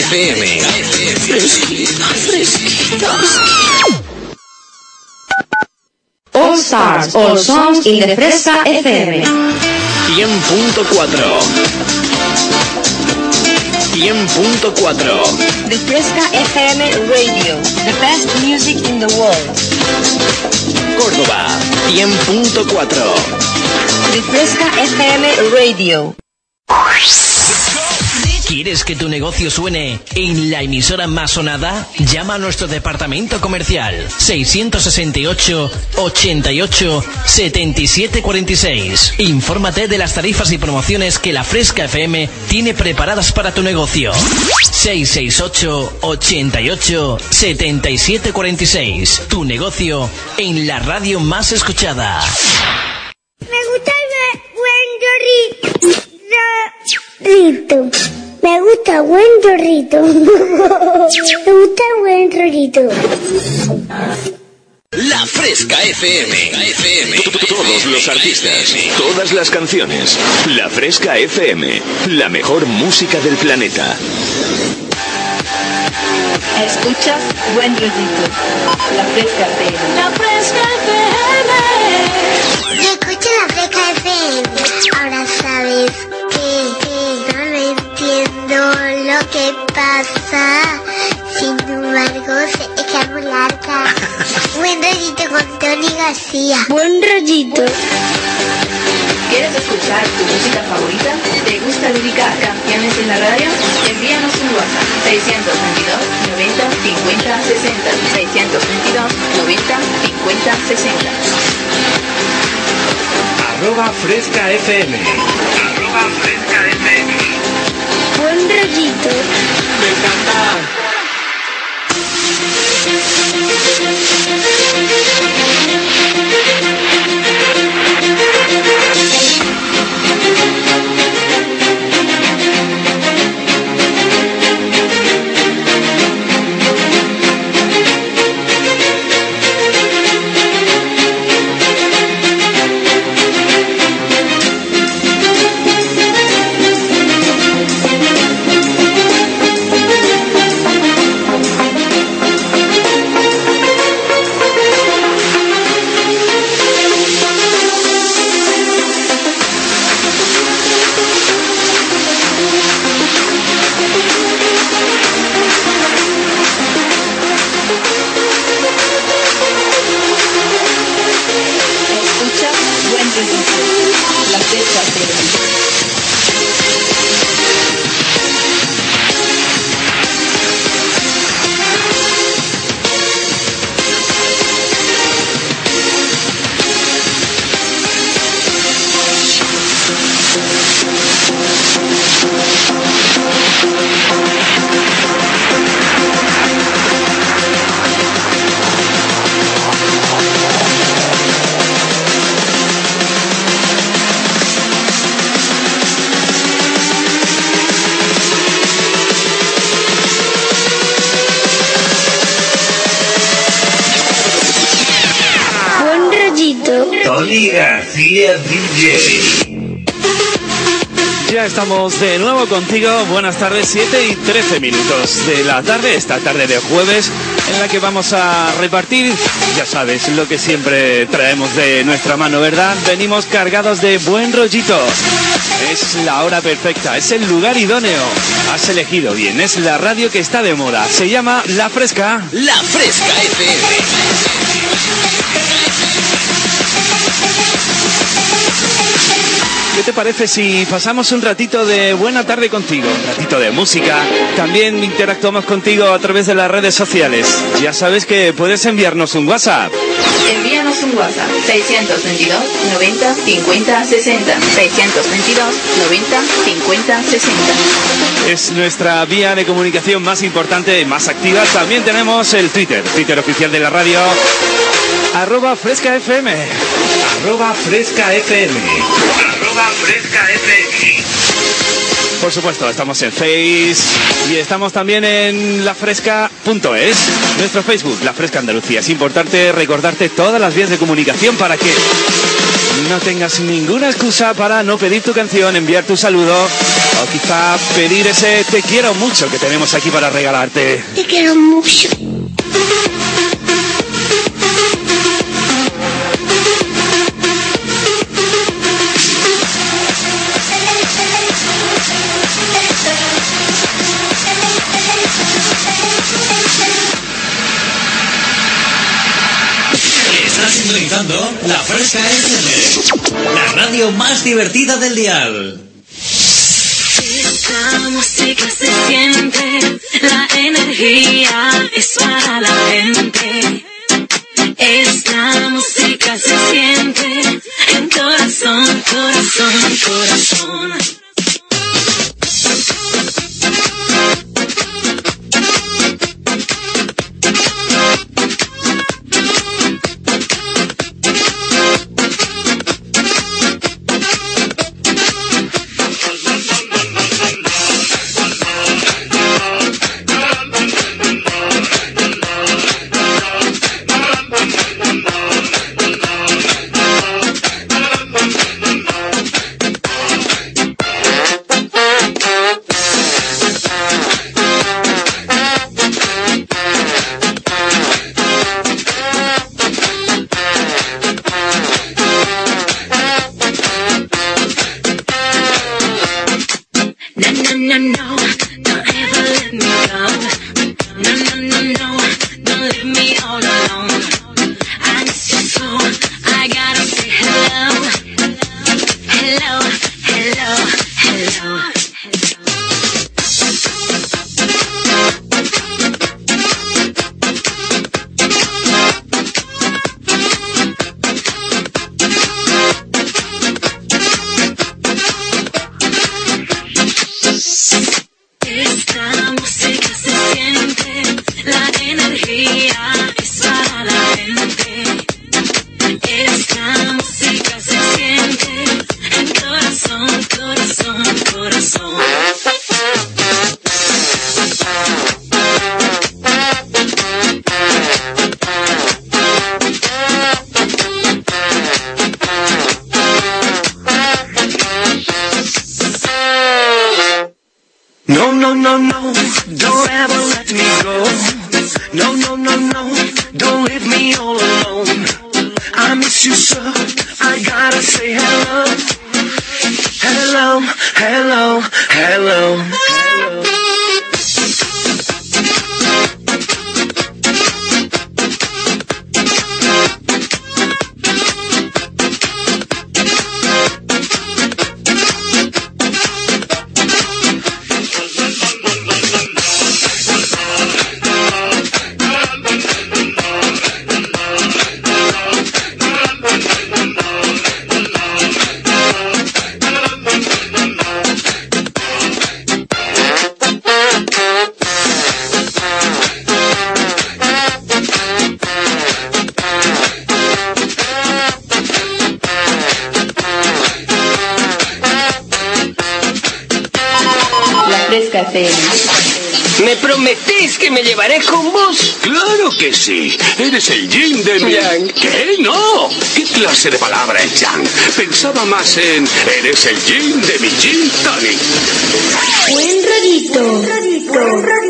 FM. Fresquita, fresquita. All Stars, All Songs in the Fresca FM. 100.4. 100.4. The Fresca FM Radio, the best music in the world. Córdoba. 100.4. The Fresca FM Radio. ¿Quieres que tu negocio suene en la emisora más sonada? Llama a nuestro departamento comercial 668 88 77 46. Infórmate de las tarifas y promociones que la Fresca FM tiene preparadas para tu negocio. 668 88 77 46. Tu negocio en la radio más escuchada. Me gusta el buen. Me gusta buen rollito. Me gusta buen rollito. La Fresca FM. FM. Todos los artistas, todas las canciones. La Fresca FM, la mejor música del planeta. Escuchas Buen Rollito. La Fresca FM. La Fresca FM. Escucha la Fresca FM. Ahora sabes lo que pasa. Sin embargo, que es muy larga. Buen rollito con Tony García. Buen rollito. ¿Quieres escuchar tu música favorita? ¿Te gusta dedicar canciones en la radio? Envíanos un WhatsApp 622 90 50 60 622 90 50 60 Arroba Fresca FM. Arroba Fresca FM. Buen rollito. Me encanta. DJ. Ya estamos de nuevo contigo. Buenas tardes, 7 y 13 minutos de la tarde, esta tarde de jueves, en la que vamos a repartir, ya sabes, lo que siempre traemos de nuestra mano, ¿verdad? Venimos cargados de buen rollito. Es la hora perfecta, es el lugar idóneo. Has elegido bien, es la radio que está de moda. Se llama La Fresca. La Fresca FM. ¿Qué te parece si pasamos un ratito de buena tarde contigo? Un ratito de música. También interactuamos contigo a través de las redes sociales. Ya sabes que puedes enviarnos un WhatsApp. Envíanos un WhatsApp 622 90 50 60 622 90 50 60 Es nuestra vía de comunicación más importante y más activa. También tenemos el Twitter, Twitter oficial de la radio. Arroba Fresca FM. Arroba Fresca FM. Arroba Fresca FM. Por supuesto, estamos en Face y estamos también en lafresca.es, nuestro Facebook, La Fresca Andalucía. Es importante recordarte todas las vías de comunicación para que no tengas ninguna excusa para no pedir tu canción, enviar tu saludo o quizá pedir ese te quiero mucho que tenemos aquí para regalarte. Te quiero mucho. Radio más divertida del dial. Esta música se siente, la energía es para la gente. Esta música se siente en corazón, corazón, corazón. Pensaba más en... Eres el Jin de mi Gin Tonic. Buen rodito. El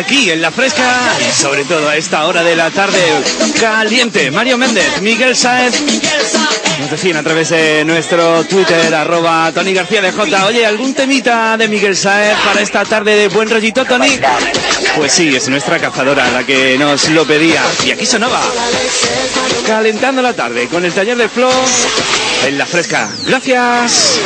aquí en la fresca y sobre todo a esta hora de la tarde caliente. Mario Méndez, Miguel Saez, nos decían a través de nuestro Twitter, arroba Tony García de J. Oye, ¿algún temita de Miguel Saez para esta tarde de buen rollito, Tony? Pues sí, es nuestra cazadora la que nos lo pedía. Y aquí sonaba. Calentando la tarde con el taller de Flo en la fresca. Gracias.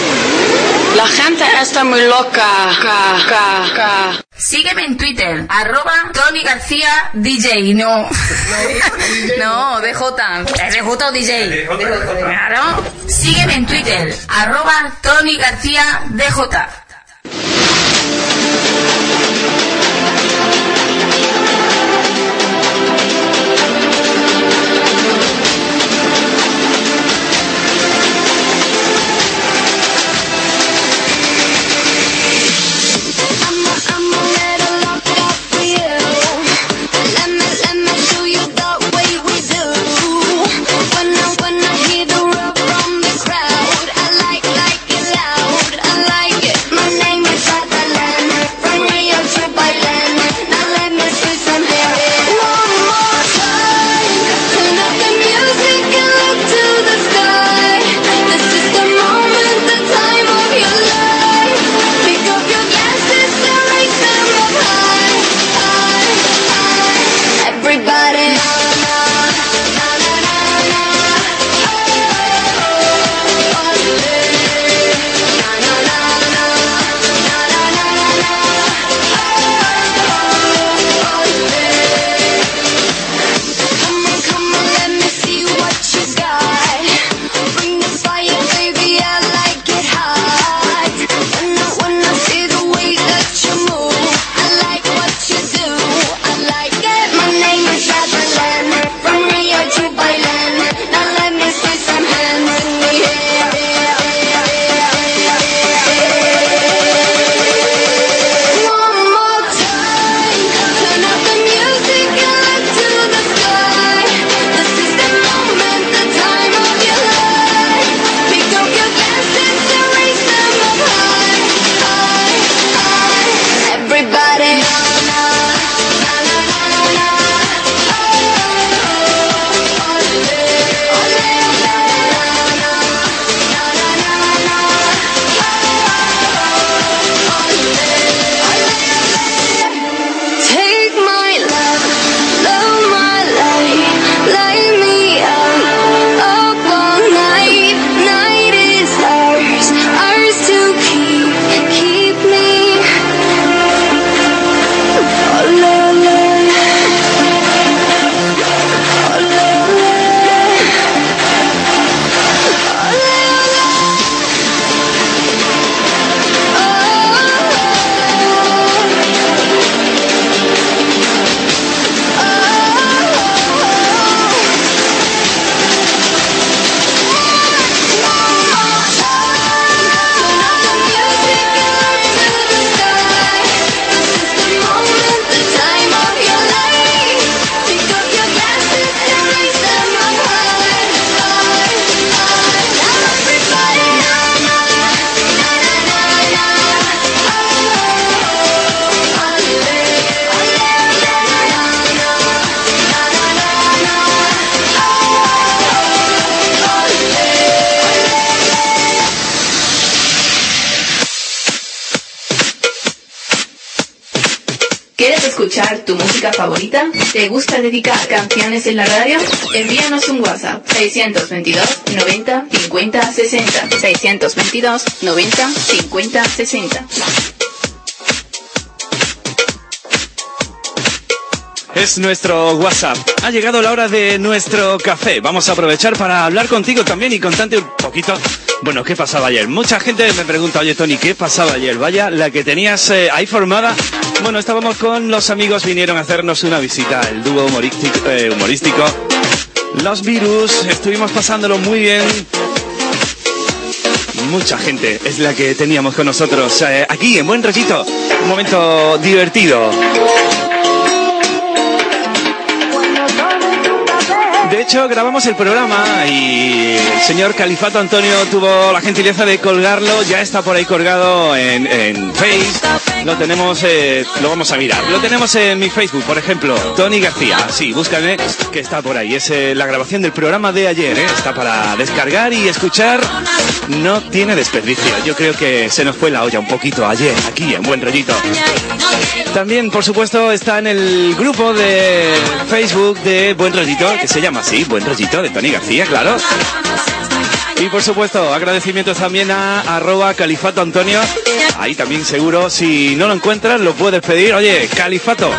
La gente está muy loca. Ca, ca, ca. Sígueme en Twitter, arroba Tony García DJ, no. no, DJ. ¿Es DJ o DJ? Claro. Sígueme en Twitter, arroba Tony García DJ. En la radio? Envíanos un WhatsApp 622 90 50 60 622 90 50 60 es nuestro WhatsApp. Ha llegado la hora de nuestro café. Vamos a aprovechar para hablar contigo también y contarte un poquito, bueno, qué pasaba ayer. Mucha gente me pregunta, oye Tony, ¿qué pasaba ayer? Vaya, la que tenías eh, ahí formada. Bueno, estábamos con los amigos, vinieron a hacernos una visita, el dúo humorístico. eh, humorístico. Los virus, estuvimos pasándolo muy bien. Mucha gente es la que teníamos con nosotros eh, aquí en Buen Rollito. Un momento divertido. Hecho, grabamos el programa y el señor Califato Antonio tuvo la gentileza de colgarlo. Ya está por ahí colgado en, en Face. Lo tenemos, eh, lo vamos a mirar. Lo tenemos en mi Facebook, por ejemplo, Tony García. Sí, búscame que está por ahí. Es eh, la grabación del programa de ayer. eh. Está para descargar y escuchar. No tiene desperdicio. Yo creo que se nos fue la olla un poquito ayer, aquí en Buen Rollito. También, por supuesto, está en el grupo de Facebook de Buen Rollito, que se llama así, Buen Rollito, de Tony García, claro. Y por supuesto, agradecimientos también a arroba califato Antonio. Ahí también seguro, si no lo encuentras, lo puedes pedir. Oye, califato,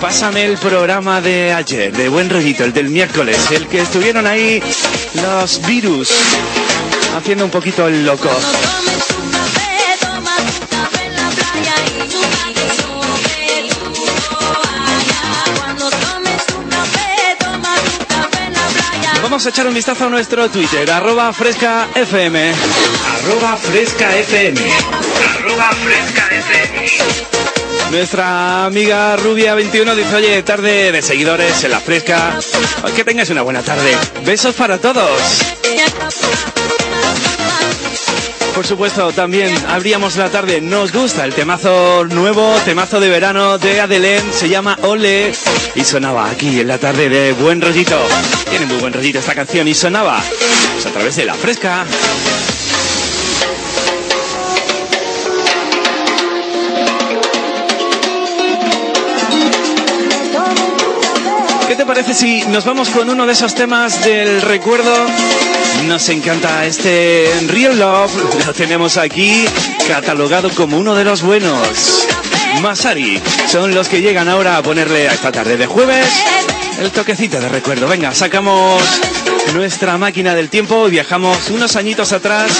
pásame el programa de ayer, de Buen Rollito, el del miércoles, el que estuvieron ahí los virus, haciendo un poquito el loco. Vamos a echar un vistazo a nuestro Twitter, arroba fresca FM. Arroba fresca FM. Arroba fresca FM. Nuestra amiga Rubia21 dice, oye, tarde de seguidores en la fresca. Que tengáis una buena tarde. Besos para todos. Por supuesto, también abríamos la tarde. Nos gusta el temazo nuevo, temazo de verano de Adelén. Se llama Ole. Y sonaba aquí en la tarde de Buen Rollito. Tiene muy buen rollito esta canción y sonaba pues, a través de la fresca. ¿Qué te parece si nos vamos con uno de esos temas del recuerdo? Nos encanta este Real Love, lo tenemos aquí catalogado como uno de los buenos. Masari son los que llegan ahora a ponerle a esta tarde de jueves el toquecito de recuerdo. Venga, sacamos nuestra máquina del tiempo viajamos unos añitos atrás.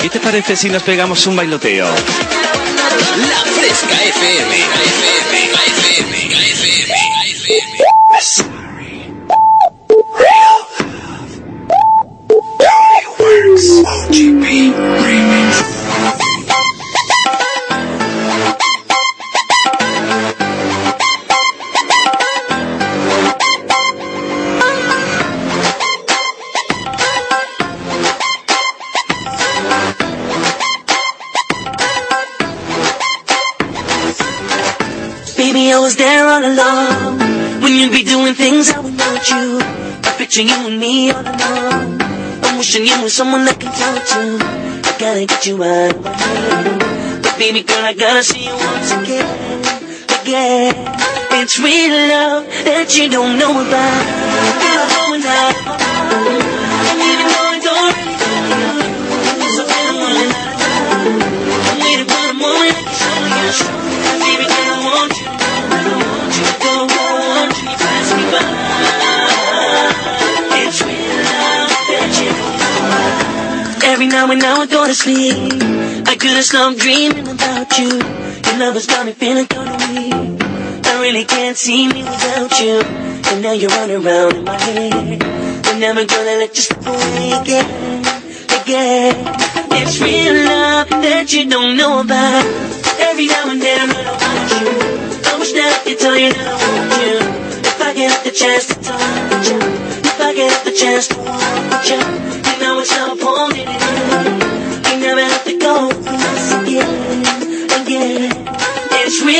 ¿Qué te parece si nos pegamos un bailoteo? La Fresca FM. FM, FM, FM, FM. OGP Remix. Baby, I was there all along. When you'd be doing things I would want you. Picture you and me all alone. Wishing you were someone I can talk to. I gotta get you out of my head. But baby girl, I gotta see you once again. Again. It's real love that you don't know about. Going out. Every now and now I go to sleep. I couldn't stop dreaming about you. Your love has got me feeling kinda weak. I really can't see me without you. And now you're running around in my head. I'm never gonna let you slip away again, again. It's real love that you don't know about. Every now and then I run about you. I wish that I could tell you that I want you. If I get the chance to talk with you, if I get the chance to with you, you know it's not holding it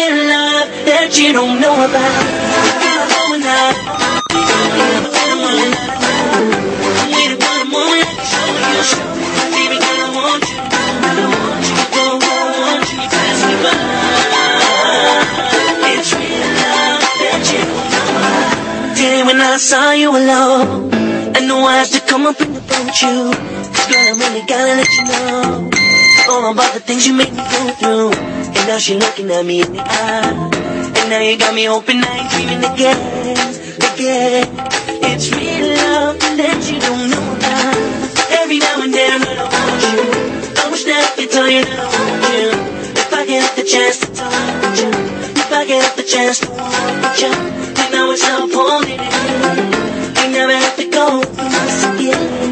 love that you don't know about. When I saw you alone, I knew I had to come up and approach you. 'Cause girl, I really gotta let you know all about the things you made me go through. And now she looking at me in the eye. And now you got me hoping I ain't dreaming again, again. It's real love that you don't know about. Every now and then I want you. I wish that I could tell you that I want you. If I get the chance to touch you, if I get the chance to want you, then I would stop holding it. I never have to go once again, again.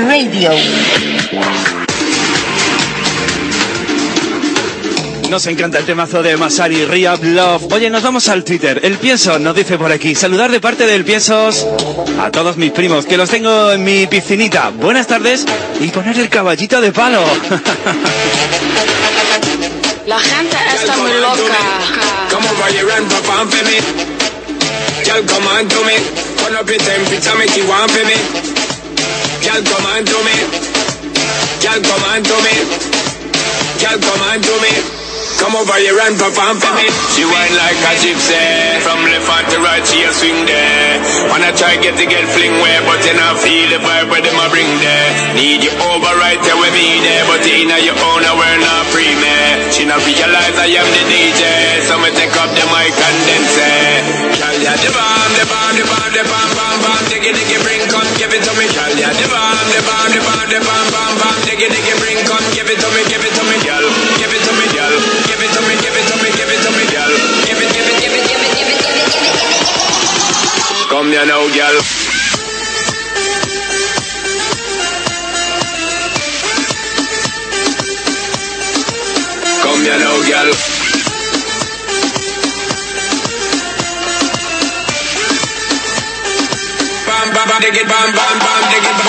Radio. Nos encanta el temazo de Masari Rehab Love. Oye, nos vamos al Twitter. El Pienso nos dice por aquí. Saludar de parte del Piensos a todos mis primos, que los tengo en mi piscinita. Buenas tardes y poner el caballito de palo. La gente está muy loca. Girl, come on to me. You. Girl, come on to me. Girl, come on to me. Come over here and perform for me. She whine like a gypsy. From left hand to right, she a swing there. Wanna try get to get fling where, but you not feel the vibe where them a bring there. Need you over right there with me there, but in your own, I we're not free, man. She not realize I am the DJ, so me take up the mic and then say, Girl, yeah, the bomb, the bomb, the bomb, the bomb, bomb, bomb, diggy, diggy, bring, come, give it to me, girl, yeah, the bomb, the bomb, the bomb, the bomb, bomb, bomb. Diggy, diggy, bring, come, give it to me, give it to me, girl. Give it to me, girl. Give it to me, give it to me, give it to me, girl. Give it, give it, give it, give it, give it, give it, give it, give it. Come here now, girl. Come here now, girl. diggy bam bam bam diggy bam.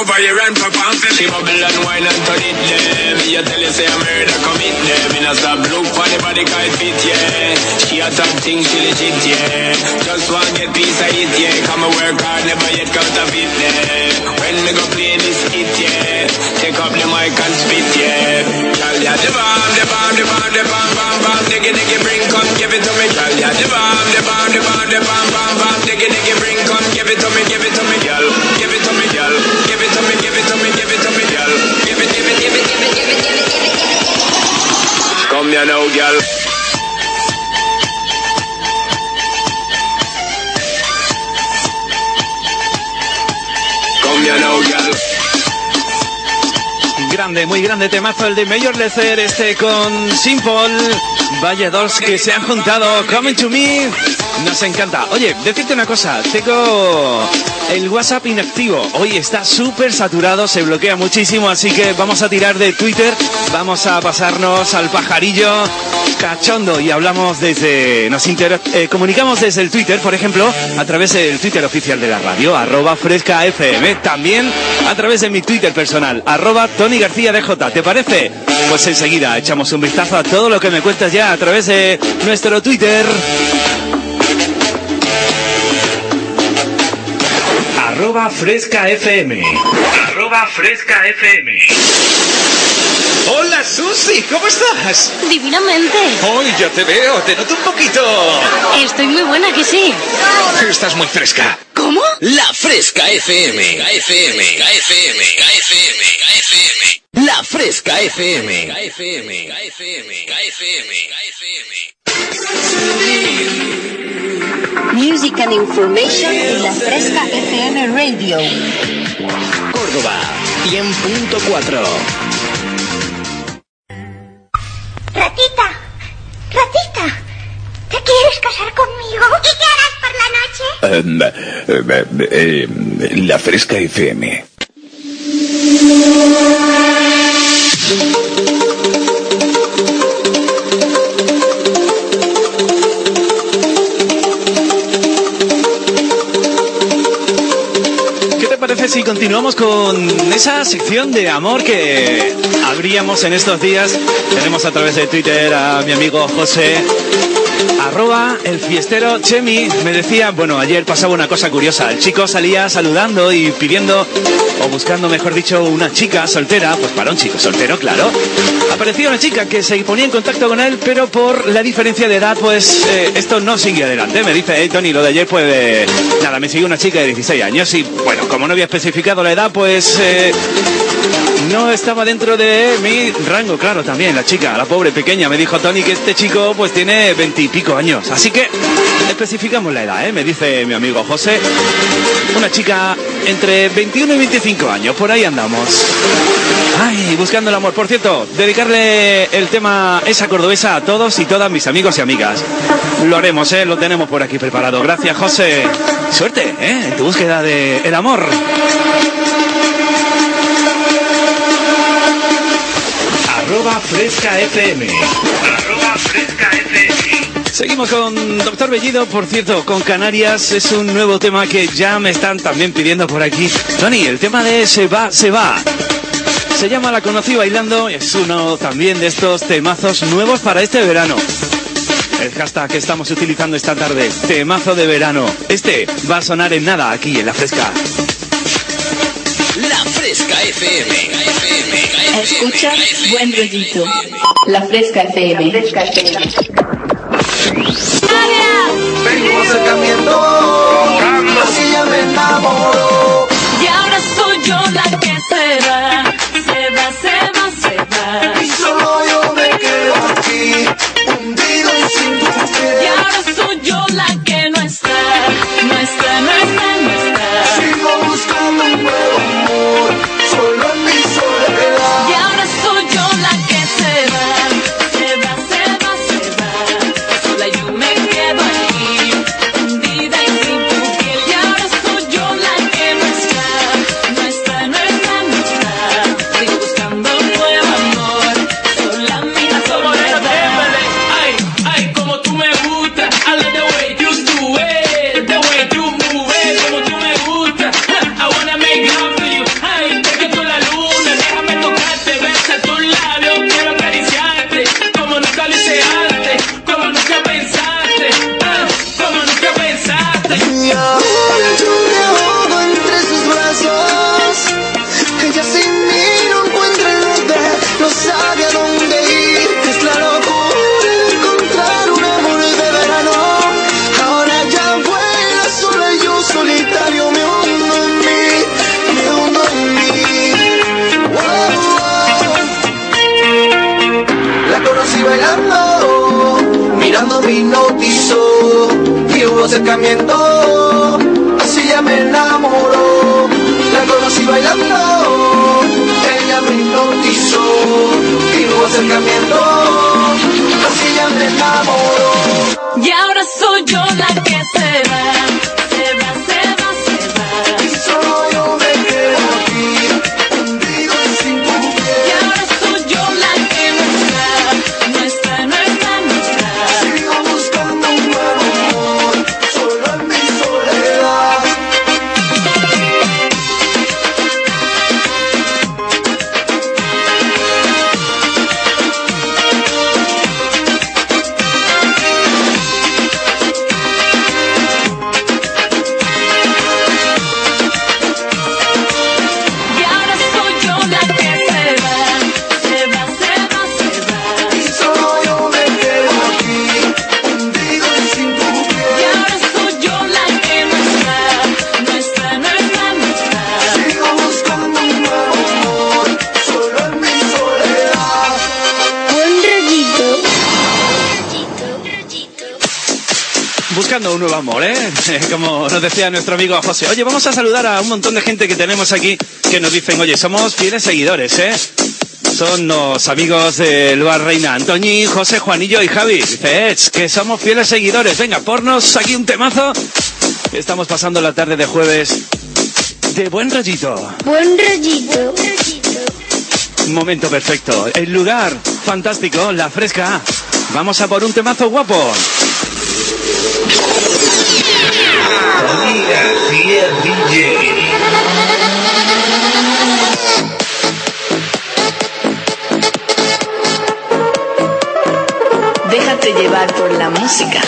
Over here and for me. She bubble and wine and turn it, yeah. Me a tell you say I'm murder commit, yeah. Me not stop look for the body kite fit, yeah. She a top thing, she legit, yeah. Just want get piece of it, yeah. Come and work hard, never yet counterfeit, yeah. When me go play this hit, yeah. Take up the mic and spit, yeah. Girl, yeah, the bomb, the bomb, the bomb, the bomb, bomb, bomb. Diggy, diggy, bring, come, give it to me. Girl, yeah, the bomb, the bomb, the bomb, the bomb, bomb, bomb. Diggy, diggy, bring, come, give it to me, give it to me, girl. It. Come here now, girl. Grande, muy grande temazo el de Mayor Lecer, este con Simple. Vaya dos que se han juntado. Coming to me. Nos encanta. Oye, decirte una cosa. Tengo El WhatsApp inactivo hoy está súper saturado, se bloquea muchísimo, así que vamos a tirar de Twitter, vamos a pasarnos al pajarillo cachondo y hablamos desde, nos intera- eh, comunicamos desde el Twitter, por ejemplo, a través del Twitter oficial de la radio, arroba fresca FM, también a través de mi Twitter personal, arroba Tony García DJ, ¿te parece? Pues enseguida echamos un vistazo a todo lo que me cuentas ya a través de nuestro Twitter. Arroba Fresca FM. Arroba Fresca FM. Hola Susi, ¿cómo estás? Divinamente. Hoy ya te veo, te noto un poquito. Estoy muy buena, que sí. Estás muy fresca. ¿Cómo? La Fresca FM. FM. FM. FM. FM. La Fresca FM. FM. FM. Music and Information en la Fresca FM Radio. Córdoba, 100.4. Ratita, ratita, ¿te quieres casar conmigo? ¿Y qué harás por la noche? Eh, eh, eh, la Fresca FM. ¿Qué te parece si continuamos con esa sección de amor que abríamos en estos días? Tenemos a través de Twitter a mi amigo José. Arroba el fiestero Chemi me decía, bueno, ayer pasaba una cosa curiosa. El chico salía saludando y pidiendo, o buscando, mejor dicho, una chica soltera, pues para un chico soltero, claro. Aparecía una chica que se ponía en contacto con él, pero por la diferencia de edad, pues eh, esto no sigue adelante. Me dice, hey Tony, lo de ayer, pues eh, nada, me siguió una chica de 16 años y bueno, como no había especificado la edad, pues eh, no estaba dentro de mi rango, claro, también la chica, la pobre pequeña, me dijo Tony que este chico pues tiene veintipico años, así que especificamos la edad, ¿eh? me dice mi amigo José, una chica entre 21 y 25 años, por ahí andamos. Ay, buscando el amor. Por cierto, dedicarle el tema esa cordobesa a todos y todas mis amigos y amigas. Lo haremos, ¿eh? Lo tenemos por aquí preparado. Gracias, José. Suerte, ¿eh? En tu búsqueda de el amor. Arroba Fresca FM. Arroba Fresca FM. Seguimos con Doctor Bellido, por cierto, con Canarias es un nuevo tema que ya me están también pidiendo por aquí. Tony, el tema de Se va, se va. Se llama La Conocí Bailando, es uno también de estos temazos nuevos para este verano. El hashtag que estamos utilizando esta tarde, temazo de verano. Este va a sonar en nada aquí en La Fresca. La Fresca FM. FM. Escucha buen rollito. La Fresca FM. Fresca FM. Vengo acercamiento, así ya me enamoro. Y ahora soy yo la que se Decía nuestro amigo José. Oye, vamos a saludar a un montón de gente que tenemos aquí que nos dicen, oye, somos fieles seguidores, ¿eh? Son los amigos de Luar Reina, Antoñi, José, Juanillo y Javi. Dice, "Ech, que somos fieles seguidores. Venga, pornos aquí un temazo. Estamos pasando la tarde de jueves de buen rollito. Buen rollito. Momento perfecto. El lugar fantástico, la fresca. Vamos a por un temazo guapo. Déjate llevar por la música.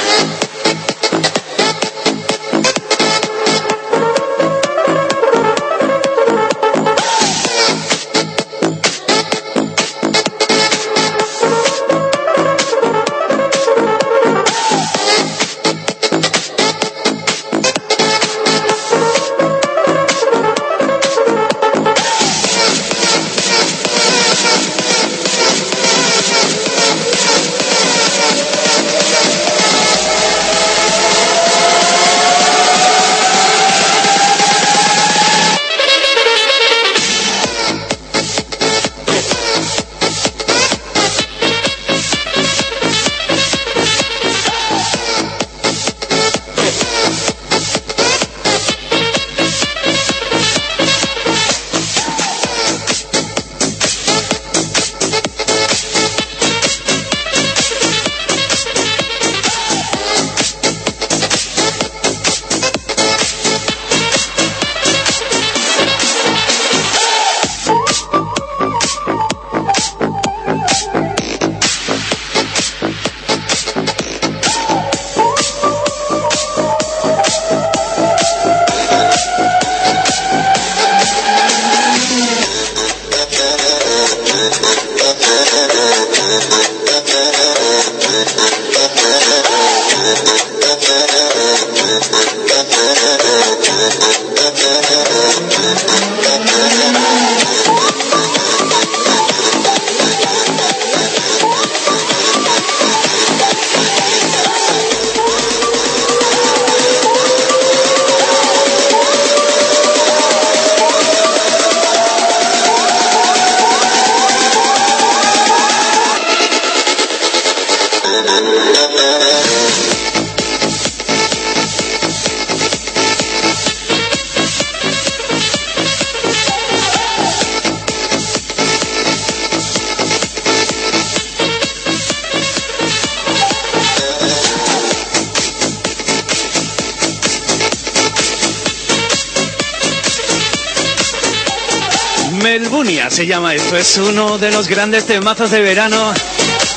De los grandes temazos de verano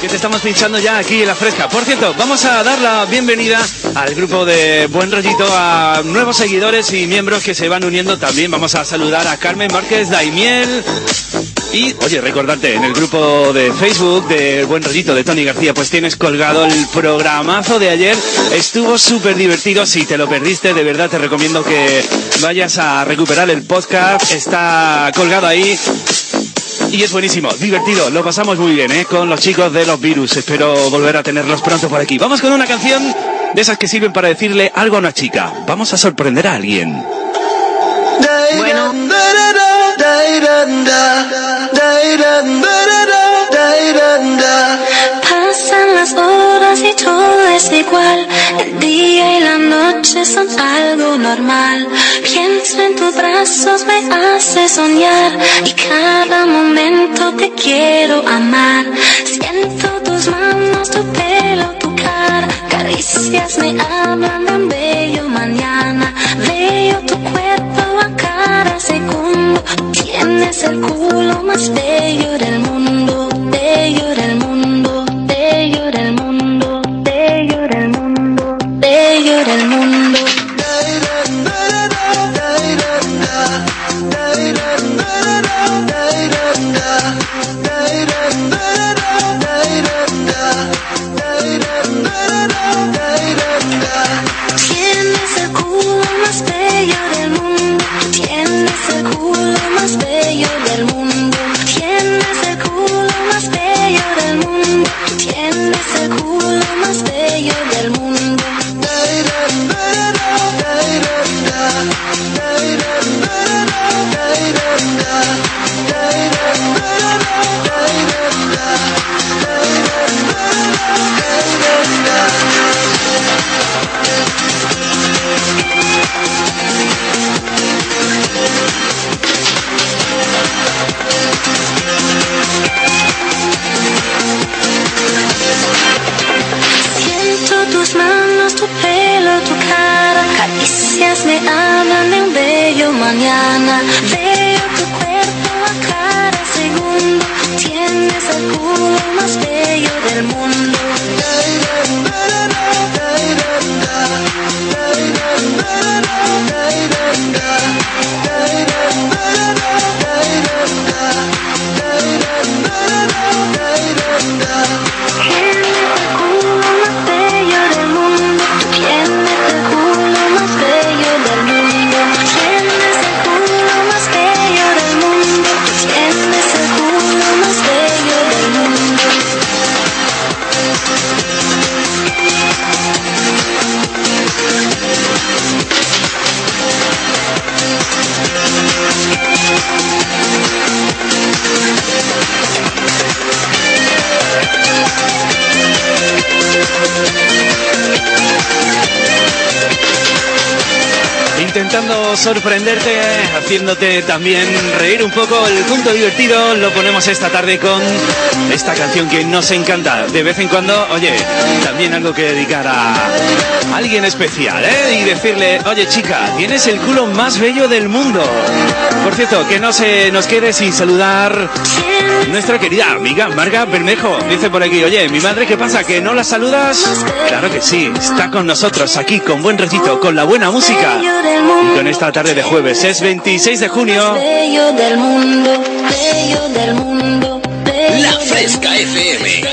que te estamos pinchando ya aquí en la fresca. Por cierto, vamos a dar la bienvenida al grupo de Buen Rollito, a nuevos seguidores y miembros que se van uniendo también. Vamos a saludar a Carmen Márquez Daimiel. Y, oye, recordarte, en el grupo de Facebook de Buen Rollito de Tony García, pues tienes colgado el programazo de ayer. Estuvo súper divertido. Si te lo perdiste, de verdad te recomiendo que vayas a recuperar el podcast. Está colgado ahí. Y es buenísimo, divertido, lo pasamos muy bien, ¿eh? Con los chicos de los virus. Espero volver a tenerlos pronto por aquí. Vamos con una canción de esas que sirven para decirle algo a una chica. Vamos a sorprender a alguien. Bueno. Pasan las horas y todo es igual. El día y la noche son algo normal. Pienso en tus brazos, me hace soñar. Y cada momento te quiero amar. Siento tus manos, tu pelo, tu cara. Caricias me hablan de también reír un poco. El punto divertido lo ponemos esta tarde con esta canción que nos encanta. De vez en cuando, oye, también algo que dedicar a alguien especial, ¿eh? Y decirle, oye chica, tienes el culo más bello del mundo. Por cierto, que no se nos quede sin saludar nuestra querida amiga Marga Bermejo. Dice por aquí, oye, mi madre, ¿qué pasa? ¿Que no la saludas? Claro que sí, está con nosotros aquí con buen recito, con la buena música. Y con esta tarde de jueves, es 26 de junio. Bello del mundo, bello del mundo. La Fresca FM.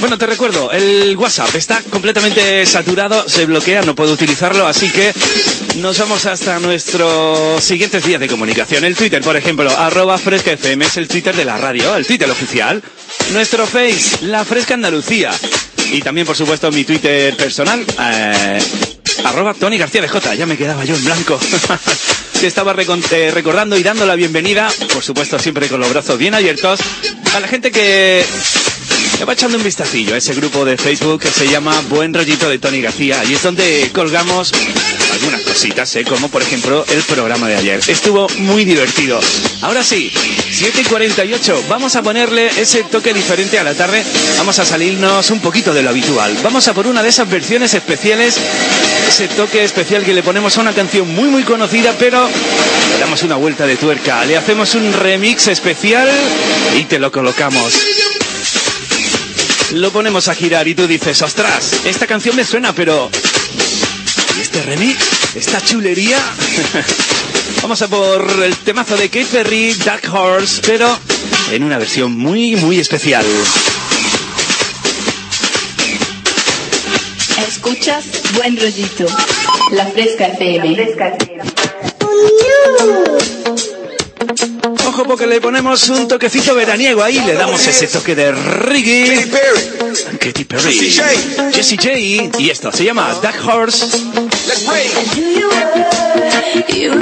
Bueno, te recuerdo, el WhatsApp está completamente saturado, se bloquea, no puedo utilizarlo, así que nos vamos hasta nuestros siguientes días de comunicación. El Twitter, por ejemplo, arroba Fresca FM es el Twitter de la radio, el Twitter oficial. Nuestro Face, La Fresca Andalucía. Y también, por supuesto, mi Twitter personal, eh, arroba Tony García de J. Ya me quedaba yo en blanco. Te estaba eh, recordando y dando la bienvenida, por supuesto, siempre con los brazos bien abiertos, a la gente que le va echando un vistacillo a ese grupo de Facebook que se llama Buen Rollito de Tony García. Y es donde colgamos algunas cositas, ¿eh? como por ejemplo el programa de ayer. Estuvo muy divertido. Ahora sí, 7 y 48, vamos a ponerle ese toque diferente a la tarde. Vamos a salirnos un poquito de lo habitual. Vamos a por una de esas versiones especiales, ese toque especial que le ponemos a una canción muy muy conocida, pero le damos una vuelta de tuerca. Le hacemos un remix especial y te lo colocamos. Lo ponemos a girar y tú dices, ostras, esta canción me suena, pero... ¿Y este remix? ¿Esta chulería? Vamos a por el temazo de Kate Perry, Dark Horse, pero en una versión muy, muy especial. Escuchas Buen Rollito. La Fresca FM. Ojo porque le ponemos un toquecito veraniego ahí, le damos ese toque de reggae. Katy Perry. Jessie J. Y esto se llama Dark Horse. You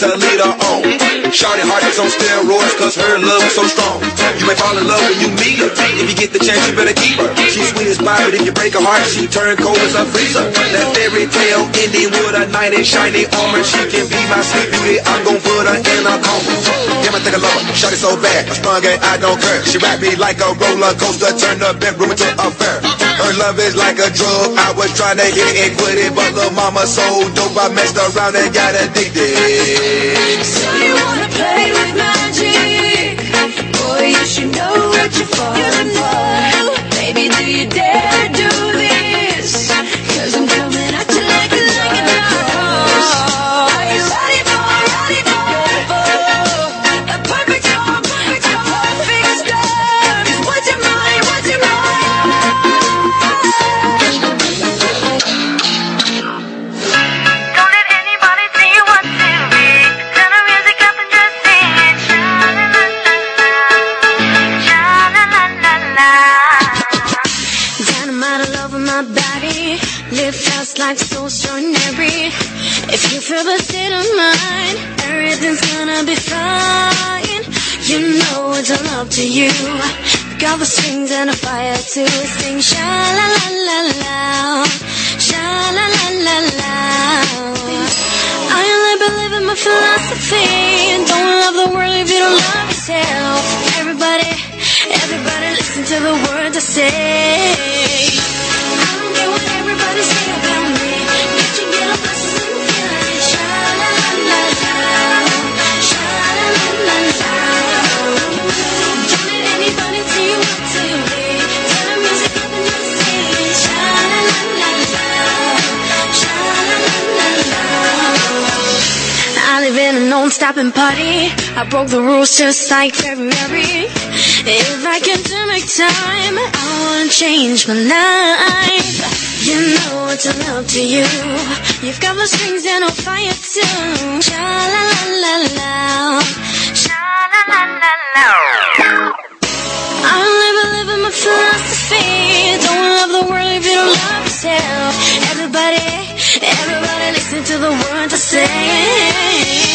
The leader on. Steroids cause her love is so strong. You may fall in love when you meet her. If you get the chance, you better keep her. She's sweet as pie, but if you break her heart, she turn cold as a freezer. That fairy tale ending with a knight in shiny armor. She can be my beauty. I'm gon' put her in a coma. Damn, I think I love her. Shot it so bad, I'm strong and I don't care. She wrapped me like a roller coaster, turned the bedroom into a fair. Her love is like a drug. I was trying to hit it, quit it, but little mama so dope. I messed around and got addicted. So you wanna play with magic? Boy, you should know what you're falling for. You. Got the strings and a fire to sing. Sha la la la la. Sha la la la la. I only believe in my philosophy. Don't love the world if you don't love yourself. Everybody, everybody listen to the words I say. In a non-stopping party. I broke the rules just like February. If I can turn time, I wanna change my life. You know it's up to you. You've got the strings and I'll fire too. Sha la la la la. Sha la la la la. I only believe in my philosophy. Don't love the world if you don't love yourself. Everybody, everybody listen to the words I say.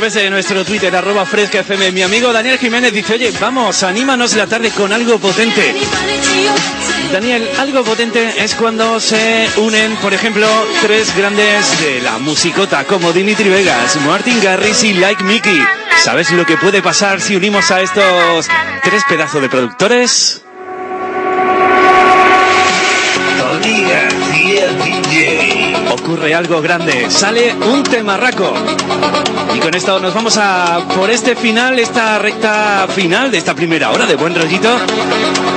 Través de nuestro Twitter, arroba Fresca FM, mi amigo Daniel Jiménez dice, oye, vamos, anímanos la tarde con algo potente. Daniel, algo potente es cuando se unen, por ejemplo, tres grandes de la musicota, como Dimitri Vegas, Martin Garrix y Like Mickey. ¿Sabes lo que puede pasar si unimos a estos tres pedazos de productores? Ocurre algo grande, sale un temarraco. Y con esto nos vamos a por este final, esta recta final de esta primera hora de buen rollito.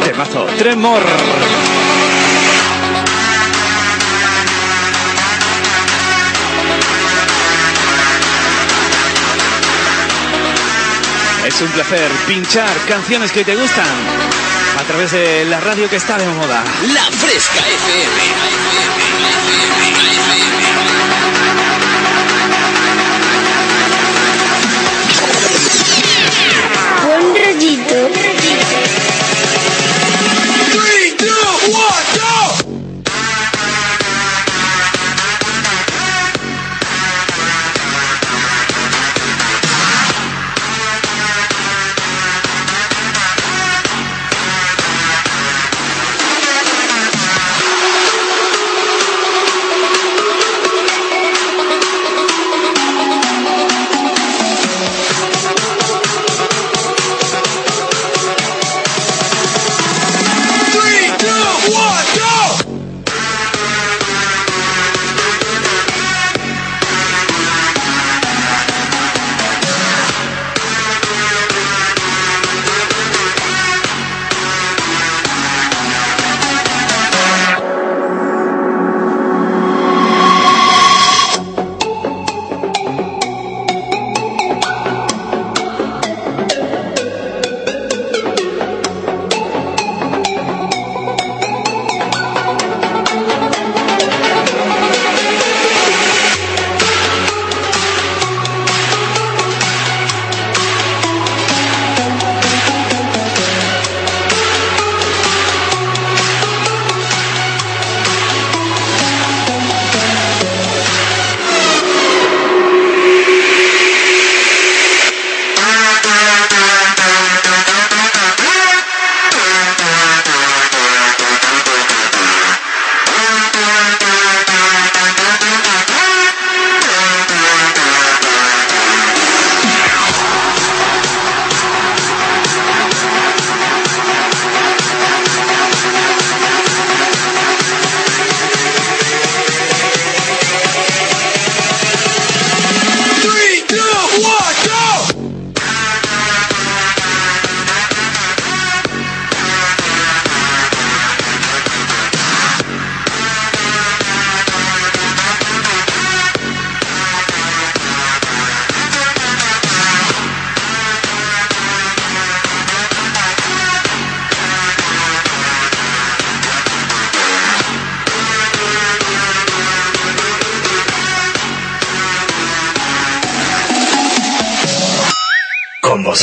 Temazo, Tremor. Es un placer pinchar canciones que te gustan a través de la radio que está de moda. La Fresca Buen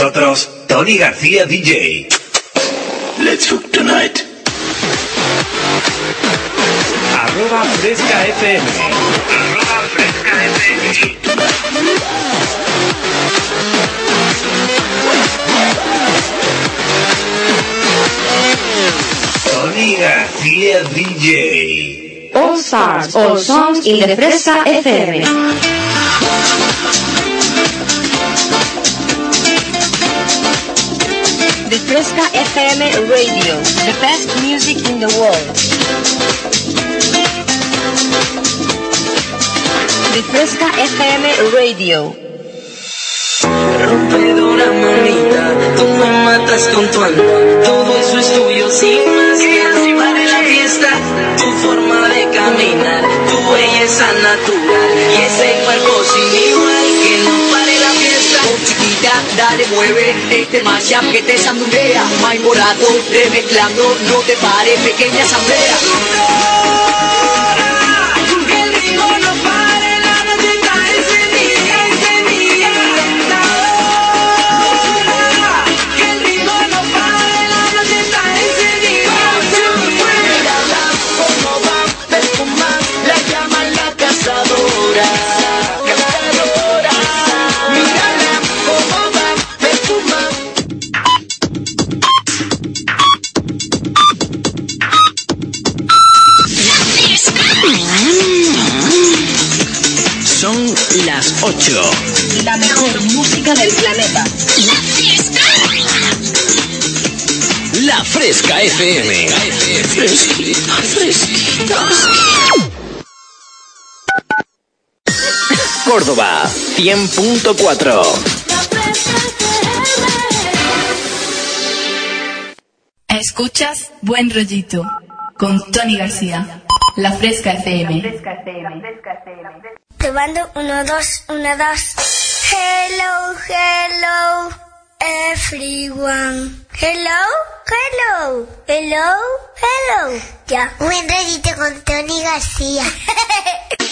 Con vosotros, Tony García DJ. Let's hook tonight. Arroba Fresca FM. Arroba Fresca FM. Tony García DJ. All Stars, All Songs in the Fresca FM. Fresca FM Radio, the best music in the world. The Fresca FM Radio. Rompedora mamita, tú me matas con tu alma. Todo eso es tuyo sin más que este mashup que te sandunguea. May morado, remezclando, no te pares, pequeña asamblea. FM. Fresquita, fresquita. Córdoba 100.4. Escuchas Buen Rollito con Tony García. La Fresca FM. Probando, uno, dos, uno, dos. Hello, hello, everyone. Hello, hello, hello, hello. Ya, buen rollito con Tony García.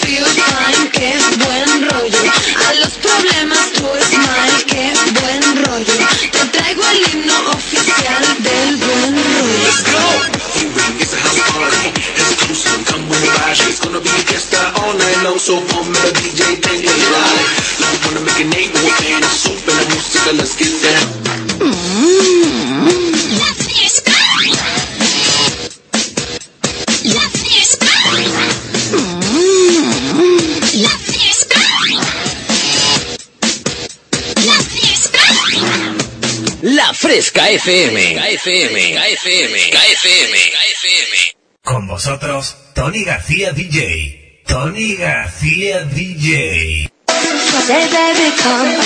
Feel fine, que buen rollo. A los problemas tu smile, que buen rollo. Te traigo el himno oficial del buen rollo. Let's go. It's a house party. Exclusive, come with the bash. It's gonna be a fiesta all night long. So come the DJ, bang it. Like wanna make a name with man. Soup and la música, Fresca FM. FM. FM. FM. Con vosotros, Tony García DJ. Tony García DJ. Say baby come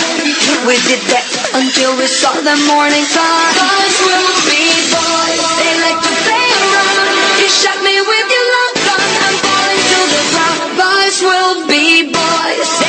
We did that until we saw the morning sun Boys will be boys They like to play around You shot me with your long gun I'm falling to the ground Boys will be boys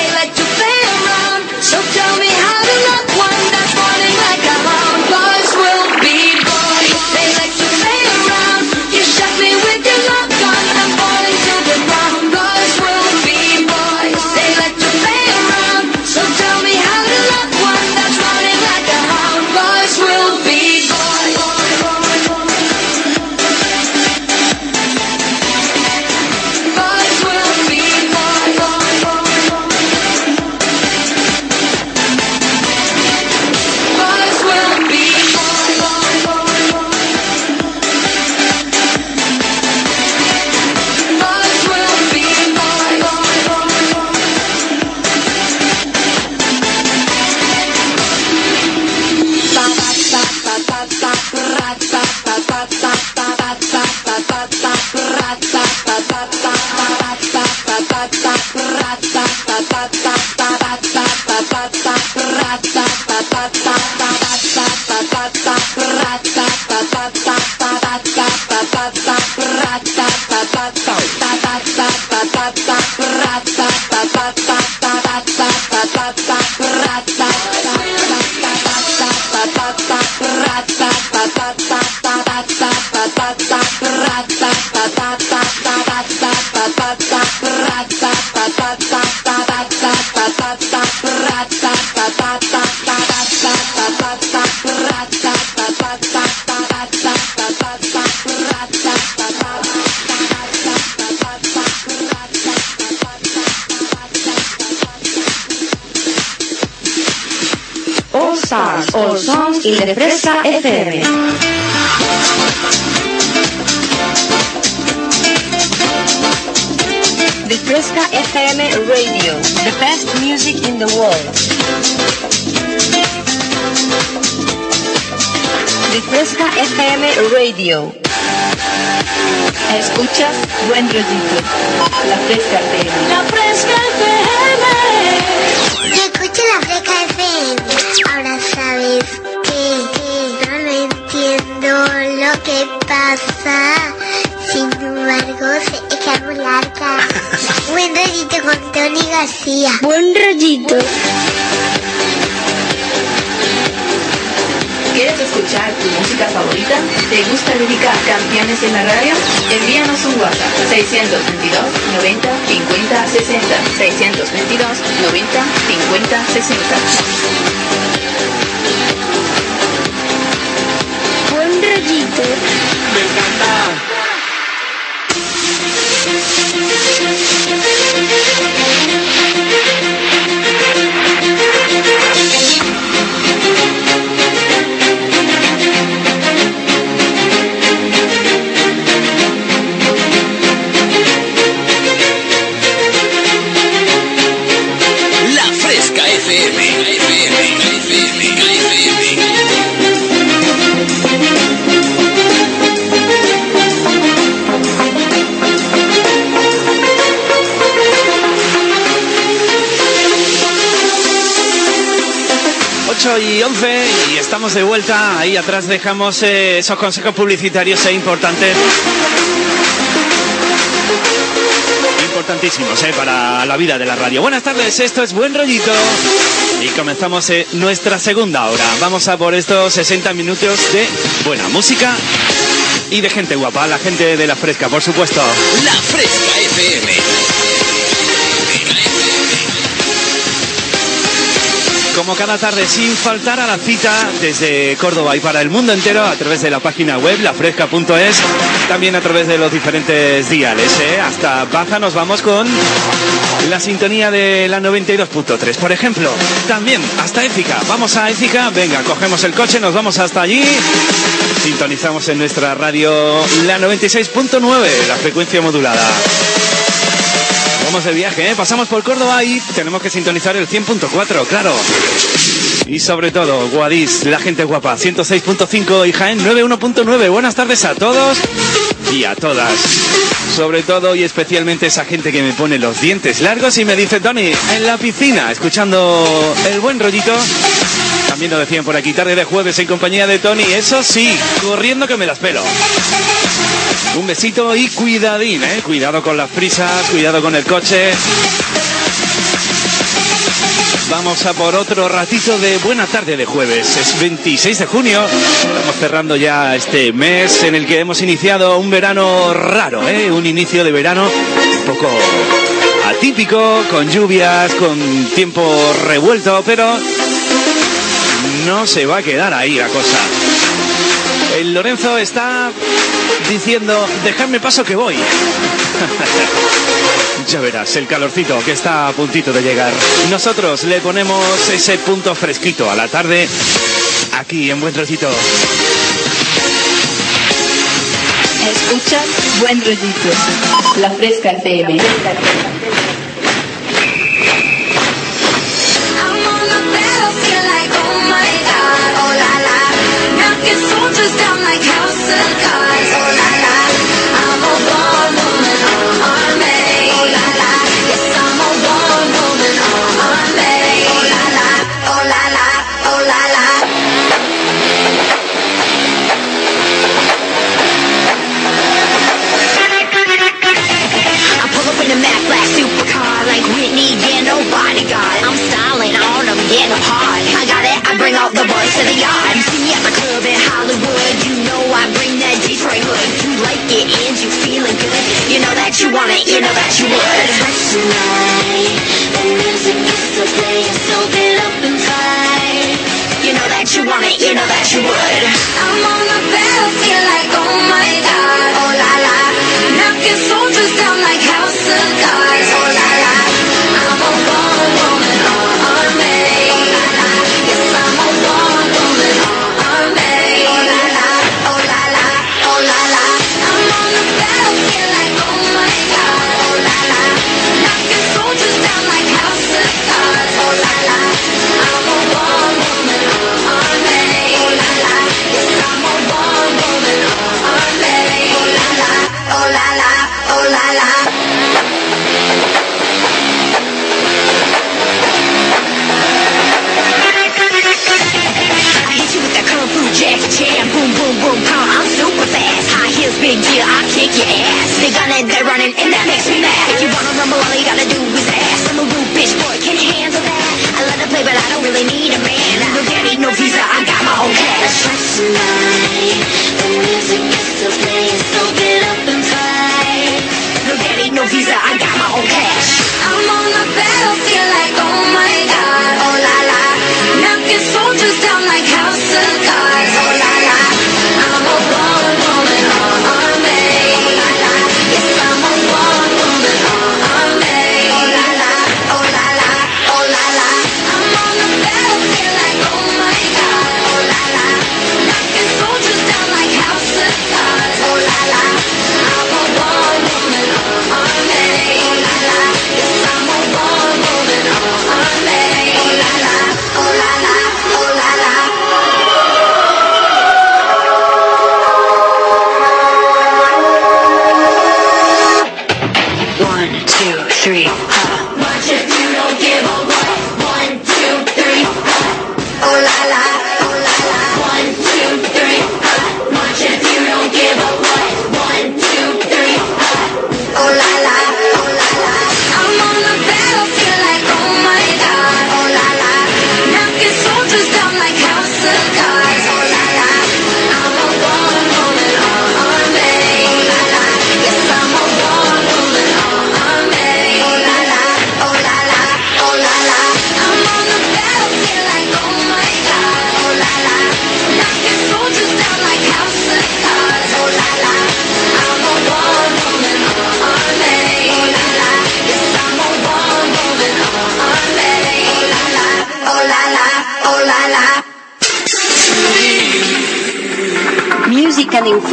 The Fresca FM. The Fresca FM Radio, the best music in the world. The Fresca FM Radio. Escuchas Buen Rollito. La Fresca FM. La Fresca FM. Buen rollito. ¿Quieres escuchar tu música favorita? ¿Te gusta dedicar canciones en la radio? Envíanos un WhatsApp 622 90 50 60 622 90 50 60 Buen rollito. Me encanta. Y 11 y estamos de vuelta. Ahí atrás dejamos eh, esos consejos publicitarios e importantes. Importantísimos eh, para la vida de la radio. Buenas tardes, esto es Buen Rollito. Y comenzamos eh, nuestra segunda hora. Vamos a por estos 60 minutos de buena música y de gente guapa, la gente de la fresca, por supuesto. La Fresca FM. Como cada tarde, sin faltar a la cita desde Córdoba y para el mundo entero a través de la página web lafresca.es, también a través de los diferentes diales. ¿eh? Hasta Baja nos vamos con la sintonía de la 92.3, por ejemplo. También hasta Écija. Vamos a Écija, venga, cogemos el coche, nos vamos hasta allí. Sintonizamos en nuestra radio la 96.9, la frecuencia modulada. Vamos de viaje, ¿eh? pasamos por Córdoba y tenemos que sintonizar el 100.4, claro. Y sobre todo, Guadix, la gente guapa, 106.5 y Jaén 91.9. Buenas tardes a todos y a todas. Sobre todo y especialmente esa gente que me pone los dientes largos y me dice, Tony, en la piscina, escuchando el buen rollito. También lo decían por aquí, tarde de jueves en compañía de Tony. Eso sí, corriendo que me las pelo. Un besito y cuidadín, ¿eh? Cuidado con las prisas, cuidado con el coche. Vamos a por otro ratito de buena tarde de jueves. Es 26 de junio. Estamos cerrando ya este mes en el que hemos iniciado un verano raro, ¿eh? Un inicio de verano un poco atípico, con lluvias, con tiempo revuelto, pero no se va a quedar ahí la cosa. El Lorenzo está diciendo, dejadme paso que voy. ya verás, el calorcito que está a puntito de llegar. Nosotros le ponemos ese punto fresquito a la tarde aquí en Buen Trocito. Escuchas Buen Rollito. La Fresca FM. I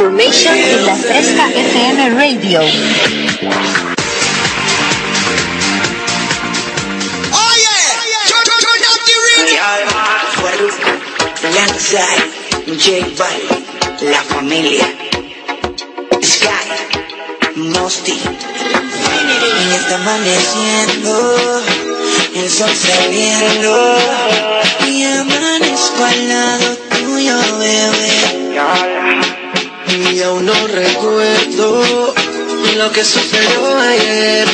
Information in La Fresca FM Radio. Langside, J Balvin, La Familia, Sky, Mosty. Y está amaneciendo, el sol saliendo y amanezco al lado tuyo, bebé. Y aún no recuerdo lo que sucedió ayer.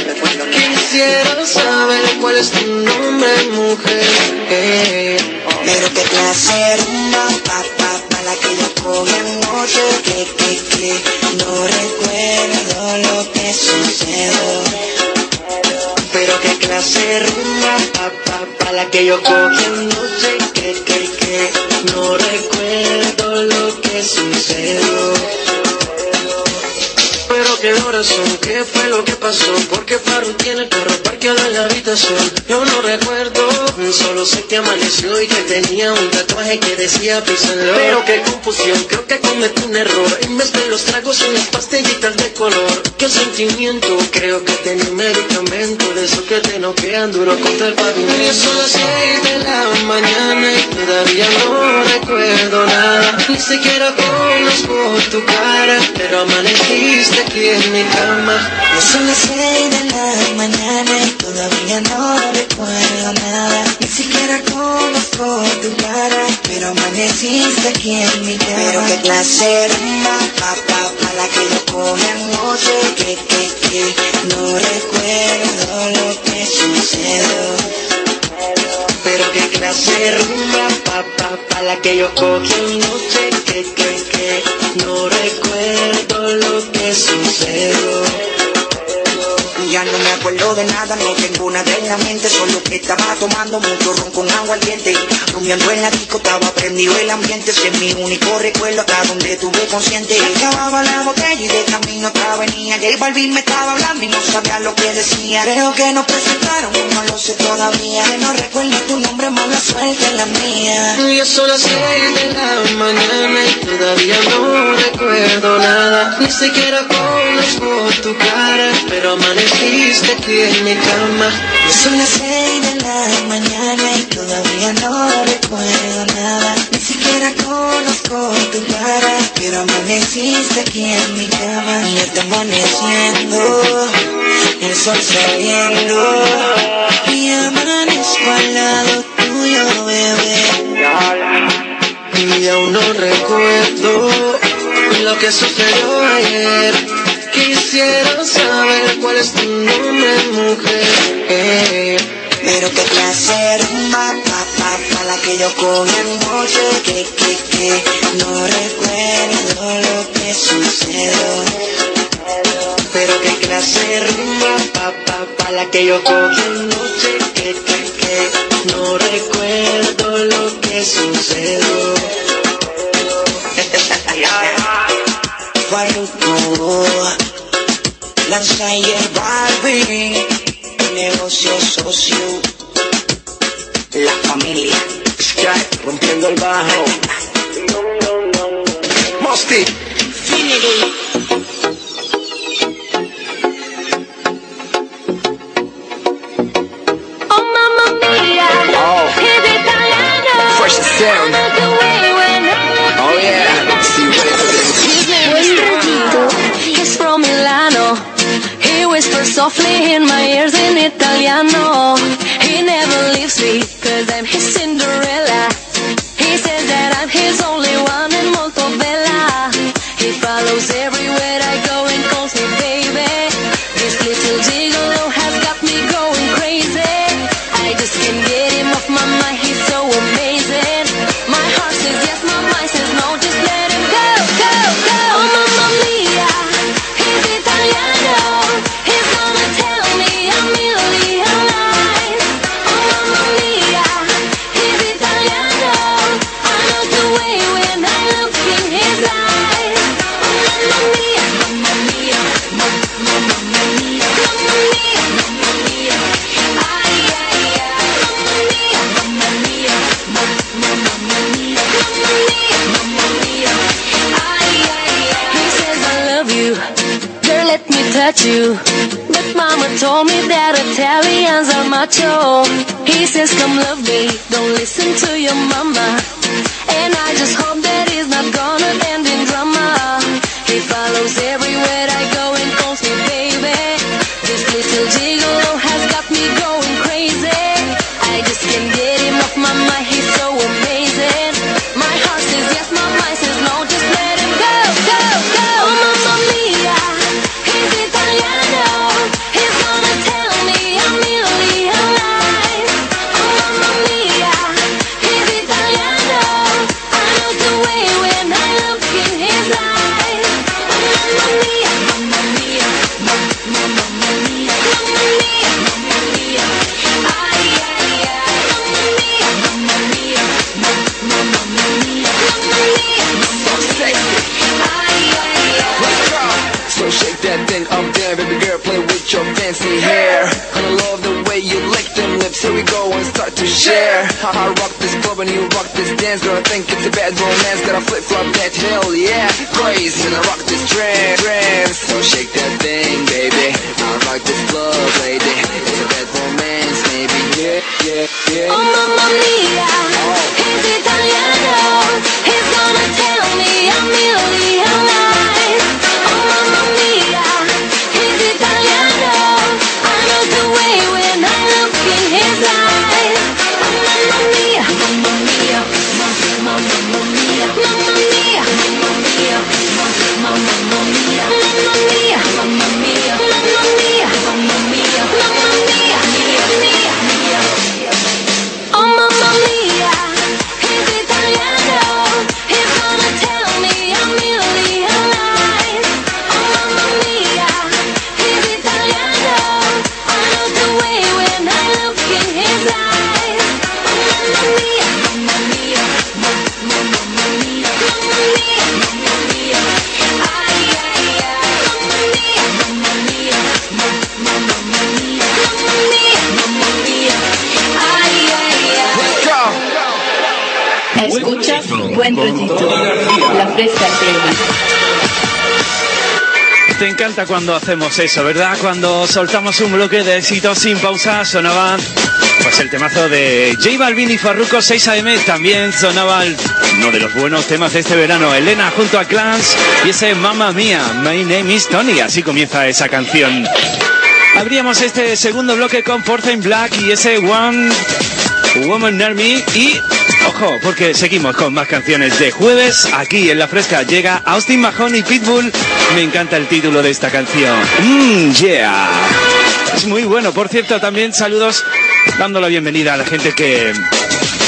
Quisiera saber cuál es tu nombre, mujer. Pero qué clase rumba, pa, pa, pa, la que yo cogí anoche, que, que, que, no recuerdo lo que sucedió. Pero qué clase rumba, pa, pa, pa, la que yo cogí anoche, que, que, que, no recuerdo lo que sucedió. Qué fue lo que pasó, porque Farru tiene el carro parqueado en la habitación. Yo no recuerdo, solo sé que amaneció y que tenía un tatuaje que decía písalo. Pero qué confusión, creo que cometí un error. En vez de los tragos y las pastillitas de color, qué sentimiento, creo que tenía un medicamento de esos que te noquean duro contra el pavimento. Y son las seis de la mañana todavía no recuerdo nada. Ni siquiera conozco tu cara, pero amaneciste aquí en mi Ya son las seis de la mañana y todavía no recuerdo nada. Ni siquiera conozco tu cara, pero amaneciste aquí en mi cama. Pero qué clase rumba, pa, pa, pa, la que yo cogí anoche, que, que, que, no recuerdo lo que sucedió. Pero qué clase rumba, pa, pa, la que yo cogí anoche, que, que, que, no recuerdo lo que sucedió. Ya no me acuerdo de nada, no tengo nada en la mente, solo que estaba tomando mucho ron con agua al diente. Rumiando en la disco, estaba prendido el ambiente, ese es mi único recuerdo acá donde tuve consciente. Acababa la botella y de camino otra venía. J Balvin me estaba hablando y no sabía lo que decía. Creo que nos presentaron, no lo sé todavía. Que no recuerdo tu nombre, mala suerte la mía. Ya son las de la mañana y todavía no recuerdo nada. Ni siquiera conozco tu cara, pero amaneciste aquí en mi cama. Ya son las seis de la mañana y todavía no recuerdo nada. Ni siquiera conozco tu cara, pero amaneciste aquí en mi cama. Y está amaneciendo, el sol saliendo. Y amanezco al lado tuyo, bebé. Y aún no recuerdo lo que sucedió ayer. Quisiera saber cuál es tu nombre, mujer. Pero qué clase rumba, pa, pa, pa, la que yo cogí anoche, que, que, que, no recuerdo lo que sucedió. Pero qué clase rumba, pa, pa, pa, la que yo cogí anoche, que, que, que, no recuerdo lo que sucedió. Farruko, lanza y el Barbie, negocio socio, la familia. Sky rompiendo el bajo. Mosty. Oh mamma mia, Oh. es italiano. Fresh sound. Softly in my ears in Italiano. He never leaves me, cause I'm his Cinderella. Told me that Italians are macho. He says, come love me, don't listen to your mama. And I just hope that he's not gonna end in I I rock this club and you rock this dance, girl, I think it's a bad romance. Gotta flip flop that hill, yeah, crazy. And I rock this trance, trance. So shake that thing, baby. I rock this club, lady. It's a bad romance, cuando hacemos eso, ¿verdad? Cuando soltamos un bloque de éxitos sin pausa, sonaba pues el temazo de J Balvin y Farruko 6am. También sonaba uno de los buenos temas de este verano, Elena junto a Clans y ese Mamma Mía, My Name is Tony. Así comienza esa canción. Abríamos este segundo bloque con Forza in Black y ese One Woman Army y porque seguimos con más canciones de jueves. Aquí en La Fresca llega Austin Mahone y Pitbull. Me encanta el título de esta canción. Mmm, yeah. Es muy bueno. Por cierto, también saludos dando la bienvenida a la gente que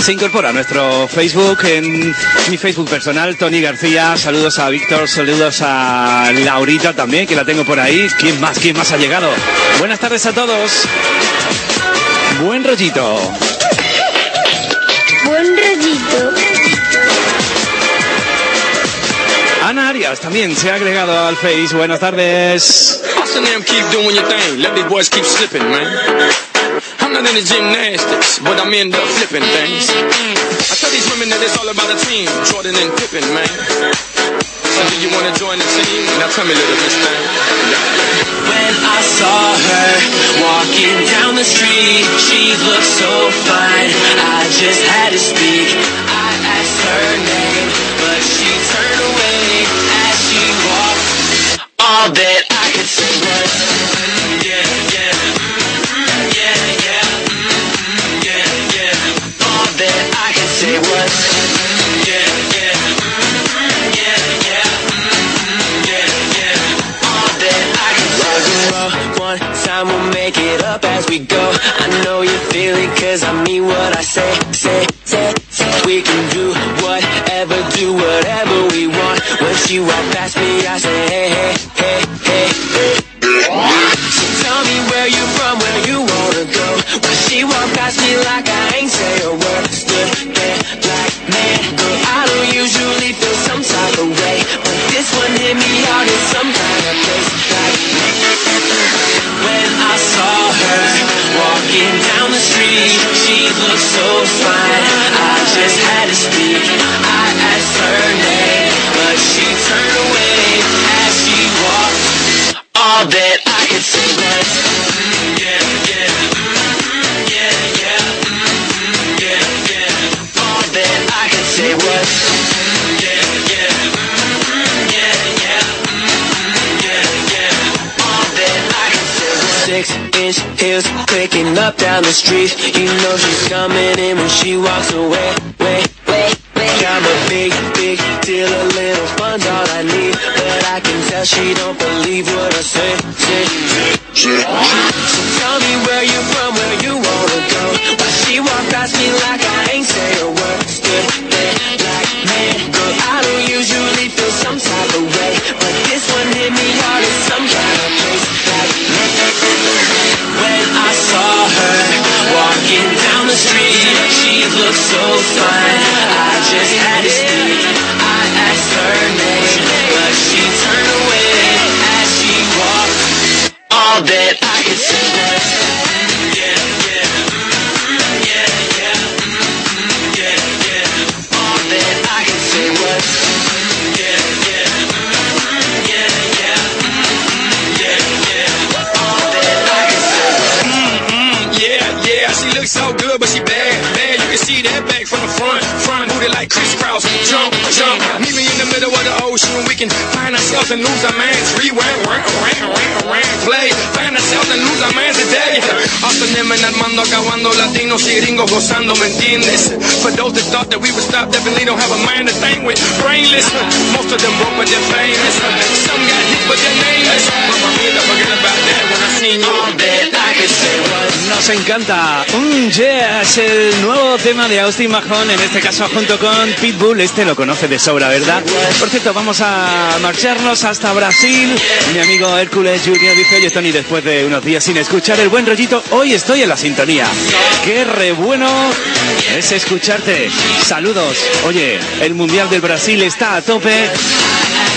se incorpora a nuestro Facebook, en mi Facebook personal, Tony García. Saludos a Víctor, saludos a Laurita también, que la tengo por ahí. ¿Quién más? ¿Quién más ha llegado? Buenas tardes a todos. Buen rollito. Arias también se ha agregado al Face. Buenas tardes. Austin them keep doing your thing. Let these boys keep slipping, man. I'm not into gymnastics, but I'm into flipping things. I tell these women that it's all about a team, Jordan and Pippen, man. So do you wanna join the team? Now tell me, little Miss Thing. When I saw her walking down the street, she looked so fine. I just had to speak. I asked her name, All that I could say was, mm, yeah, yeah, mm, yeah, yeah, mm, yeah. All that I say was, mm, yeah, yeah, mm, yeah, yeah, mm. One time we'll make it up as we go. I know you feel it cause I mean what I say, say, say, say. We can do whatever, do whatever we want. You walk past the street. You know she's coming in when she walks away. Latinos y gringos gozando, ¿me entiendes? For those that thought that we would stop, definitely don't have a mind to think with. Brainless, most of them broke, but they're famous. Some got hit, but they're nameless. But my head, I forget about that when I seen you. All that Nos encanta. Un yeah es el nuevo tema de Austin Mahon, en este caso junto con Pitbull. Este lo conoce de sobra, ¿verdad? Por cierto, vamos a marcharnos hasta Brasil. Mi amigo Hércules Junior dice, oye Tony, después de unos días sin escuchar el buen rollito, hoy estoy en la sintonía. Qué re bueno es escucharte. Saludos. Oye, el Mundial del Brasil está a tope.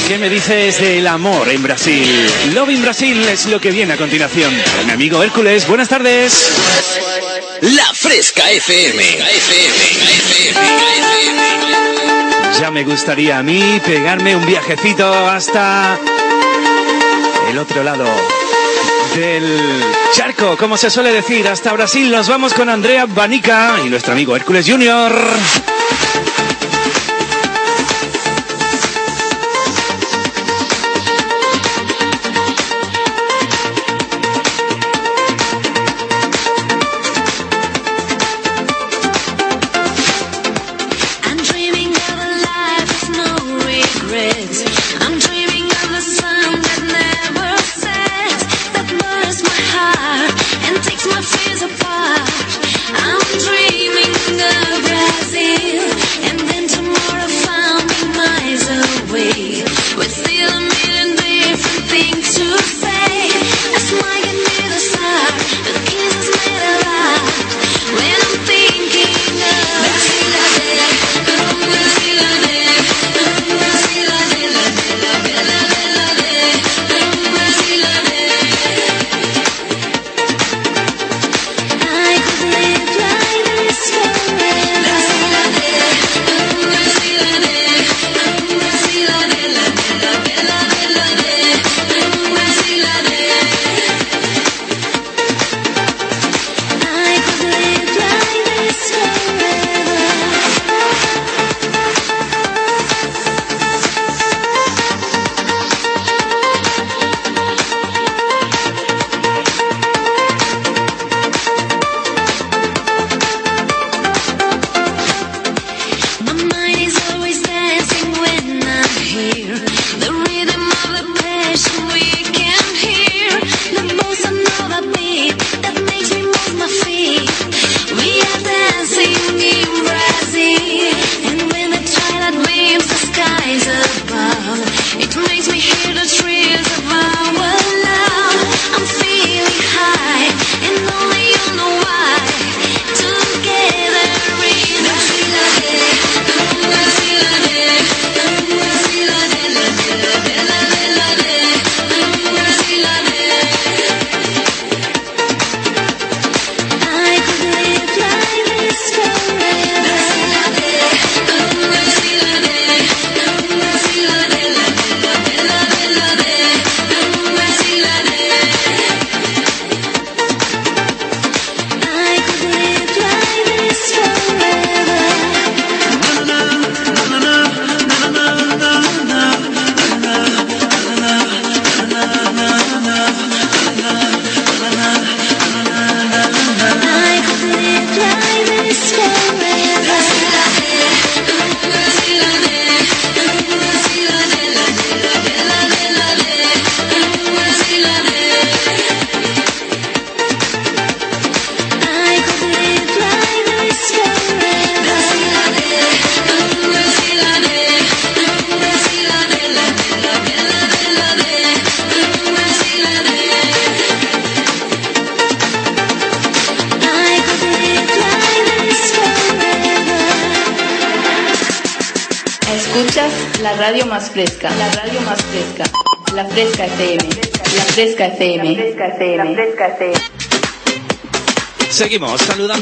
¿Qué me dices del amor en Brasil? Love in Brasil es lo que viene a continuación. Mi amigo Hércules, buenas tardes. La Fresca FM. Ya me gustaría a mí pegarme un viajecito hasta el otro lado del charco, como se suele decir, hasta Brasil. Nos vamos con Andrea Banica y nuestro amigo Hércules Junior.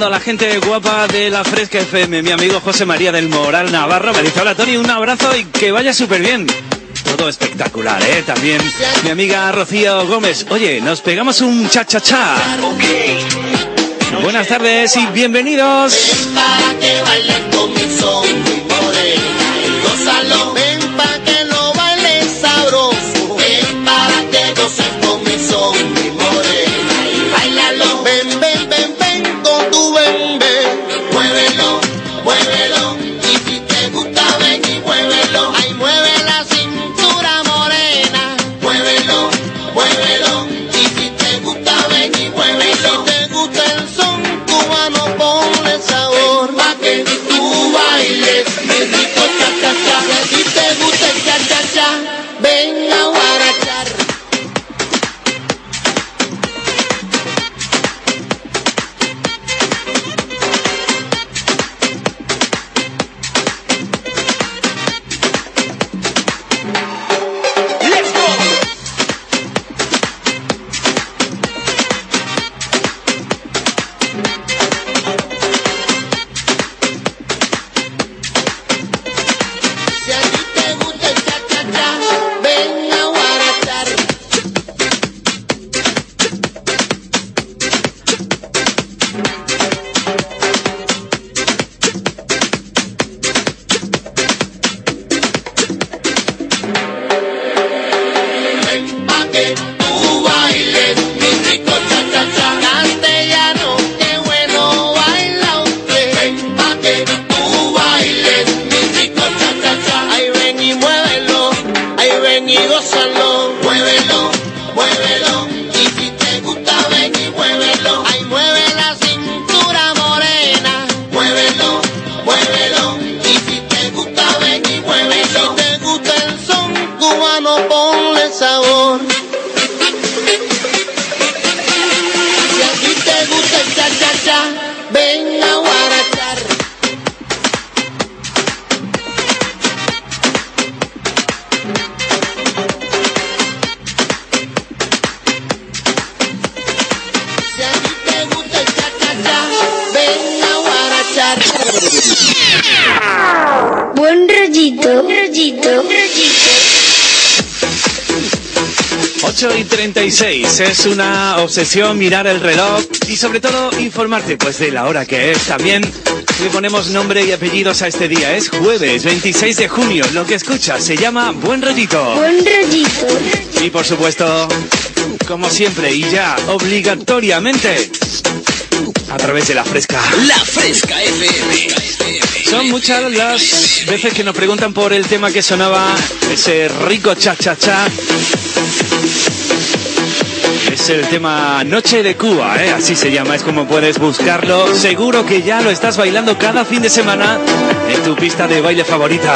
A la gente guapa de la Fresca FM. Mi amigo José María del Moral Navarro me dice, hola Tony, un abrazo y que vaya súper bien. Todo espectacular, ¿eh? También mi amiga Rocío Gómez. Oye, nos pegamos un cha-cha-cha. Buenas tardes y bienvenidos. Para que bailes con mi son, mi y gózalo. Ven pa' que lo bailes sabroso. Ven para que goces 36. Es una obsesión mirar el reloj y sobre todo informarte pues de la hora que es. También le ponemos nombre y apellidos a este día. Es jueves 26 de junio. Lo que escuchas se llama Buen Rollito. Buen rollito. Y por supuesto, como siempre y ya obligatoriamente, a través de la fresca. La Fresca FM. Son muchas las veces que nos preguntan por el tema que sonaba, ese rico cha-cha-cha. Es el tema Noche de Cuba, ¿eh? así se llama, es como puedes buscarlo. Seguro que ya lo estás bailando cada fin de semana en tu pista de baile favorita.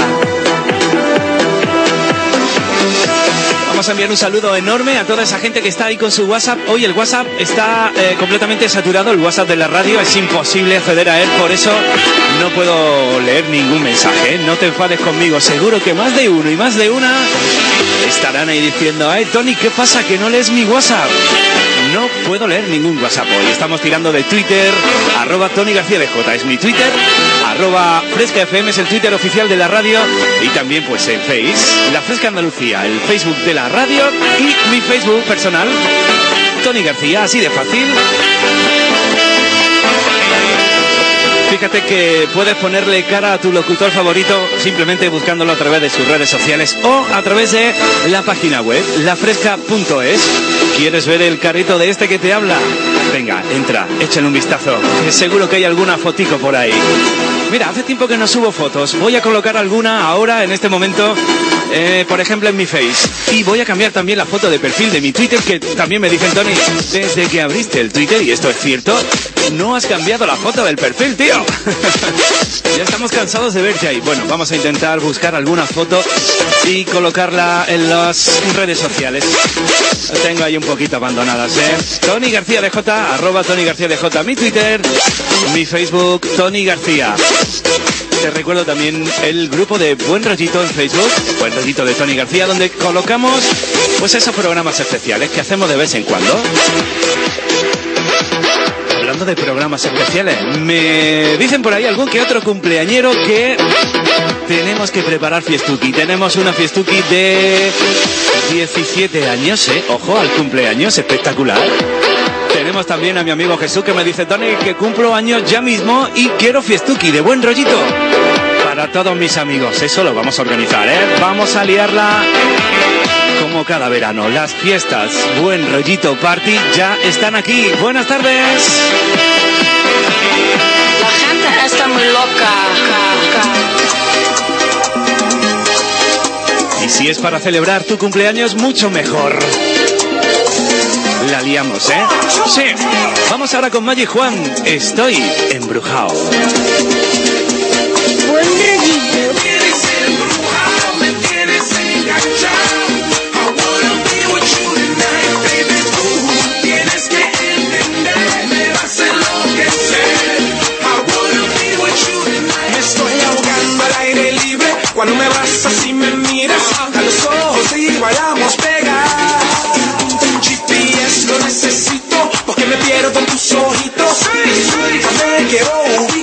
Vamos a enviar un saludo enorme a toda esa gente que está ahí con su WhatsApp. Hoy el WhatsApp está eh, completamente saturado, el WhatsApp de la radio, es imposible acceder a él, por eso no puedo leer ningún mensaje. ¿eh? No te enfades conmigo, seguro que más de uno y más de una estarán ahí diciendo, ay Tony, ¿qué pasa que no lees mi WhatsApp? No puedo leer ningún WhatsApp hoy. Estamos tirando de Twitter, arroba Tony García de J es mi Twitter, arroba Fresca FM es el Twitter oficial de la radio y también pues en Face, La Fresca Andalucía, el Facebook de la radio y mi Facebook personal, Tony García, así de fácil. Fíjate que puedes ponerle cara a tu locutor favorito simplemente buscándolo a través de sus redes sociales o a través de la página web lafresca.es. ¿Quieres ver el carrito de este que te habla? Venga, entra, échale un vistazo. Seguro que hay alguna fotico por ahí. Mira, hace tiempo que no subo fotos. Voy a colocar alguna ahora, en este momento, eh, por ejemplo, en mi Face. Y voy a cambiar también la foto de perfil de mi Twitter, que también me dicen, Tony, desde que abriste el Twitter, y esto es cierto, no has cambiado la foto del perfil, tío. ya estamos cansados de verte ahí. Bueno, vamos a intentar buscar alguna foto y colocarla en las redes sociales. Tengo ahí un poquito abandonadas, ¿eh? Tony García de J, arroba Tony García de J, mi Twitter, mi Facebook, Tony García. Te recuerdo también el grupo de Buen Rollito en Facebook, Buen Rollito de Tony García, donde colocamos pues esos programas especiales que hacemos de vez en cuando. Hablando de programas especiales, me dicen por ahí algún que otro cumpleañero que tenemos que preparar fiestuki. Tenemos una fiestuki de 17 años, ¿eh? Ojo al cumpleaños, espectacular. Tenemos también a mi amigo Jesús que me dice, Tony, que cumplo años ya mismo y quiero fiestuki de buen rollito. Para todos mis amigos, eso lo vamos a organizar, ¿eh? Vamos a liarla como cada verano. Las fiestas Buen Rollito Party ya están aquí. Buenas tardes. La gente está muy loca. Y si es para celebrar tu cumpleaños, mucho mejor. La liamos, ¿eh? Sí. Vamos ahora con Maggie Juan. Estoy embrujado. Pierdo en tus ojitos. Me quiero ubicar.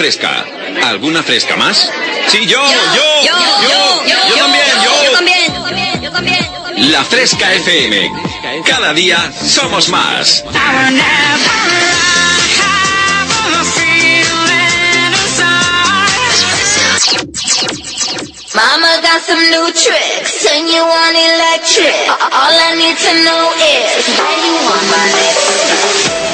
fresca. ¿Alguna fresca más? Sí, yo, yo, yo, yo, también, yo. Yo también, yo también. La Fresca FM. Cada día somos más. Mama got some new tricks, and you want electric. All I need to know is why you want my lips.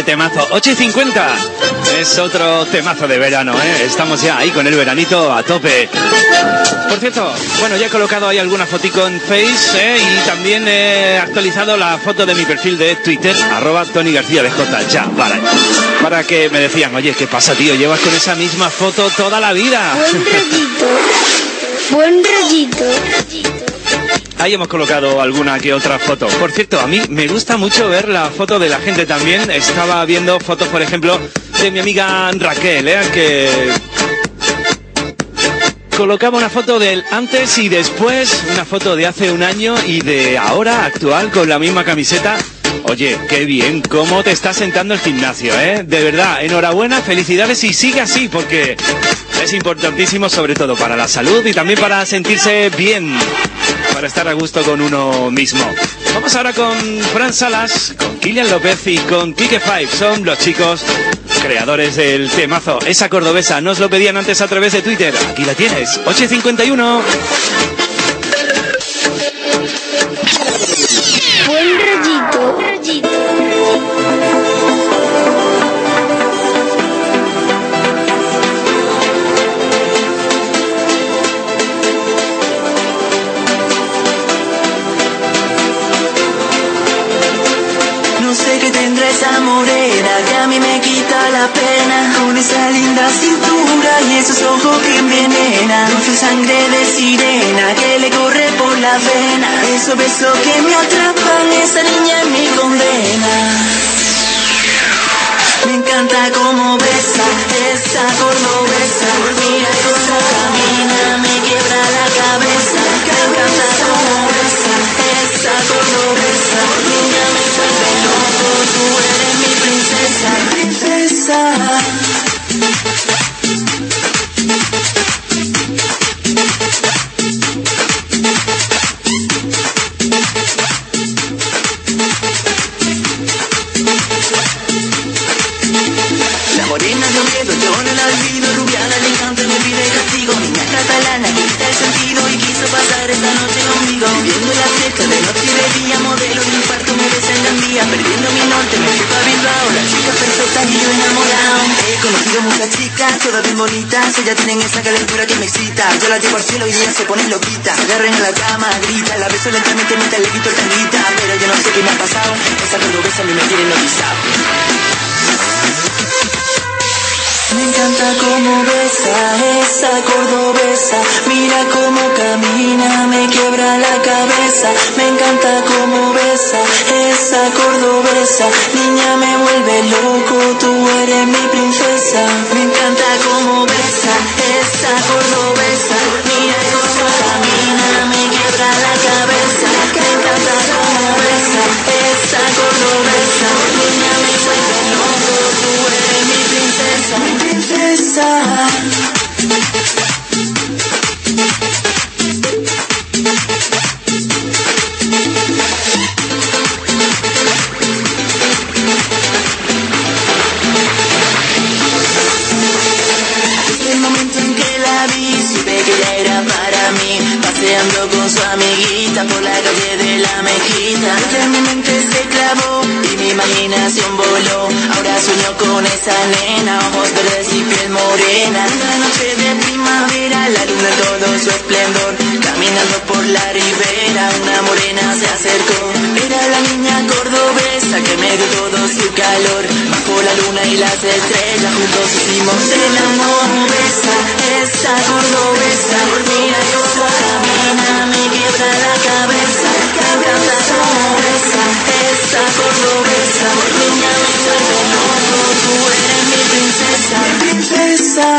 Grande temazo. 8 y 50 es otro temazo de verano, ¿eh? Estamos ya ahí con el veranito a tope. Por cierto, bueno, ya he colocado ahí alguna fotico en Face ¿eh? y también he actualizado la foto de mi perfil de Twitter, arroba Tony García de J. Ya, para, para que me decían, oye, ¿qué pasa, tío? Llevas con esa misma foto toda la vida. Buen rollito. Buen rollito. Ahí hemos colocado alguna que otra foto. Por cierto, a mí me gusta mucho ver la foto de la gente también. Estaba viendo fotos, por ejemplo, de mi amiga Raquel, ¿eh? que colocaba una foto del antes y después, una foto de hace un año y de ahora actual con la misma camiseta. Oye, qué bien, cómo te está sentando el gimnasio, ¿eh? De verdad, enhorabuena, felicidades y sigue así porque es importantísimo sobre todo para la salud y también para sentirse bien, para estar a gusto con uno mismo. Vamos ahora con Fran Salas, con Kilian López y con Kike Five. Son los chicos creadores del temazo. Esa cordobesa, nos lo pedían antes a través de Twitter. Aquí la tienes, 8.51. esa linda cintura y esos ojos que envenenan. Dulce sangre de sirena que le corre por la vena. Esos besos que me atrapan, esa niña es mi condena. Me encanta cómo besa, esa cordobesa Ellas tienen esa calentura que me excita. Yo la llevo al cielo y ella se pone loquita. Se agarran en la cama, grita. La beso lentamente mientras le quito el tanguita. Pero yo no sé qué me ha pasado. Esa cordobesa a mí me tiene hipnotizado me encanta cómo besa esa cordobesa, mira cómo camina, me quiebra la cabeza. Me encanta cómo besa esa cordobesa, niña me vuelve loco, tú eres mi princesa. Me encanta cómo besa esa cordobesa, el momento en que la vi, supe que ella era para mí. Paseando con su amiguita por la calle de la mezquita. Ella en mi mente se clavó imaginación voló. Ahora sueño con esa nena, ojos verdes y piel morena. Una noche de primavera, la luna en todo su esplendor. Caminando por la ribera, una morena se acercó. Era la niña cordobesa que me dio todo su calor. Bajo la luna y las estrellas, juntos hicimos el amor. Besa, esa cordobesa, mira cómo camina, me quiebra la cabeza. Esa cordobesa, niña tú eres mi princesa, princesa.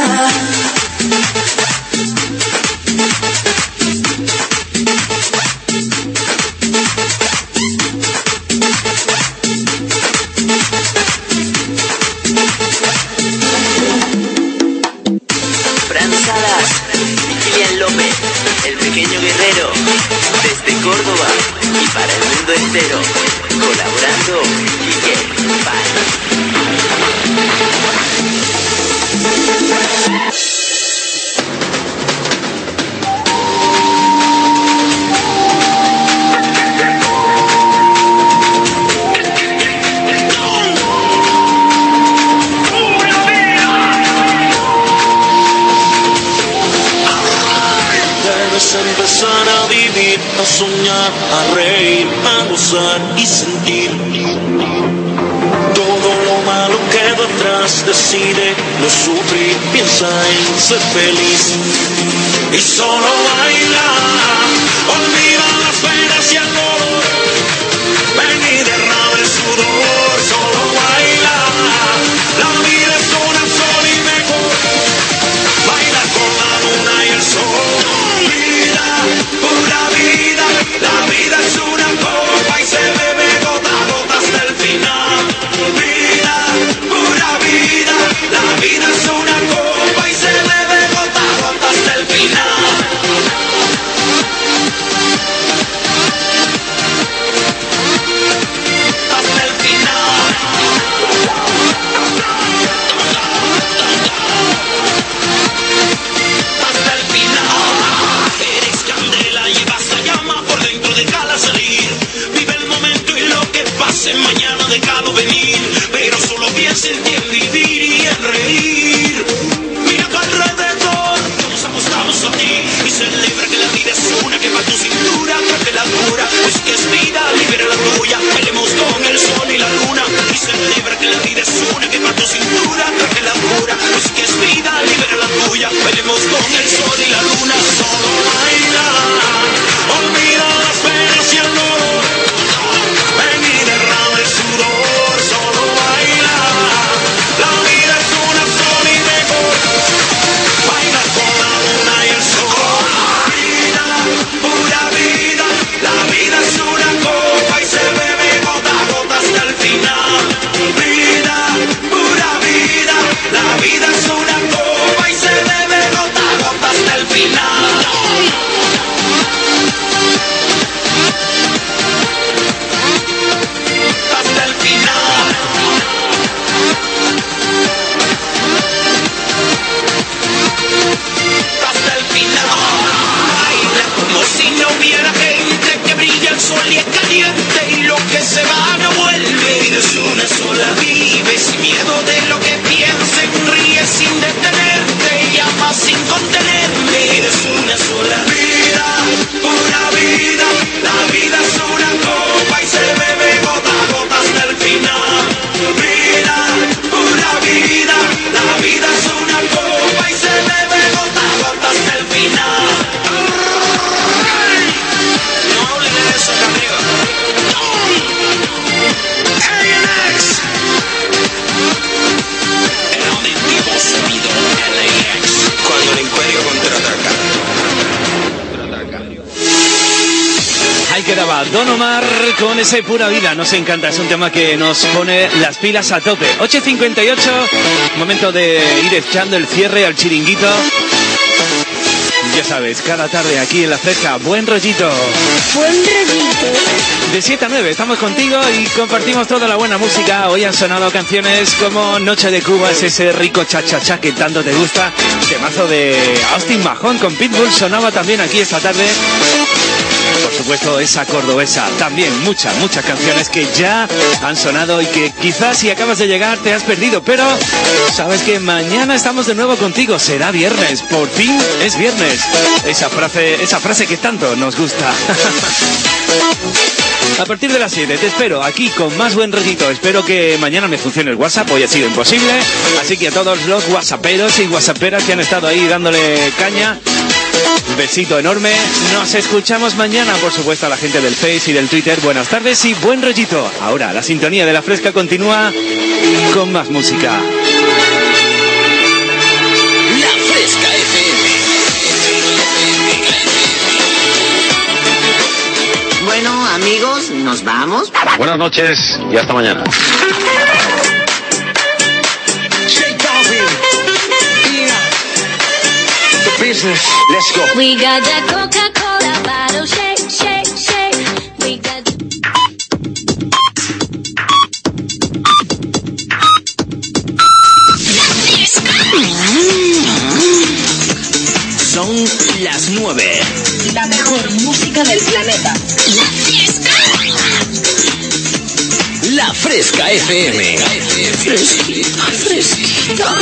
Nos encanta, es un tema que nos pone las pilas a tope. 8.58, momento de ir echando el cierre al chiringuito. Ya sabes, cada tarde aquí en la fresca, buen rollito. Buen rollito. De 7 a 9 estamos contigo y compartimos toda la buena música. Hoy han sonado canciones como Noche de Cuba, es ese rico cha-cha-cha que tanto te gusta. Temazo de Austin Mahon con Pitbull sonaba también aquí esta tarde. Supuesto, esa cordobesa. También muchas, muchas canciones que ya han sonado y que quizás si acabas de llegar te has perdido. Pero sabes que mañana estamos de nuevo contigo. Será viernes. Por fin es viernes. Esa frase, esa frase que tanto nos gusta. A partir de las 7 te espero aquí con más buen rollito. Espero que mañana me funcione el WhatsApp. Hoy ha sido imposible. Así que a todos los whatsapperos y whatsapperas que han estado ahí dándole caña. Besito enorme. Nos escuchamos mañana, por supuesto, a la gente del Face y del Twitter. Buenas tardes y buen rollito. Ahora, la sintonía de la fresca continúa con más música. La Fresca Bueno, amigos, nos vamos. Buenas noches y hasta mañana. Business, let's go. We got that Coca-Cola bottle shake, shake, shake. We got Son las 9. La mejor música del planeta. La fiesta. La Fresca FM. fresquita, fresquita.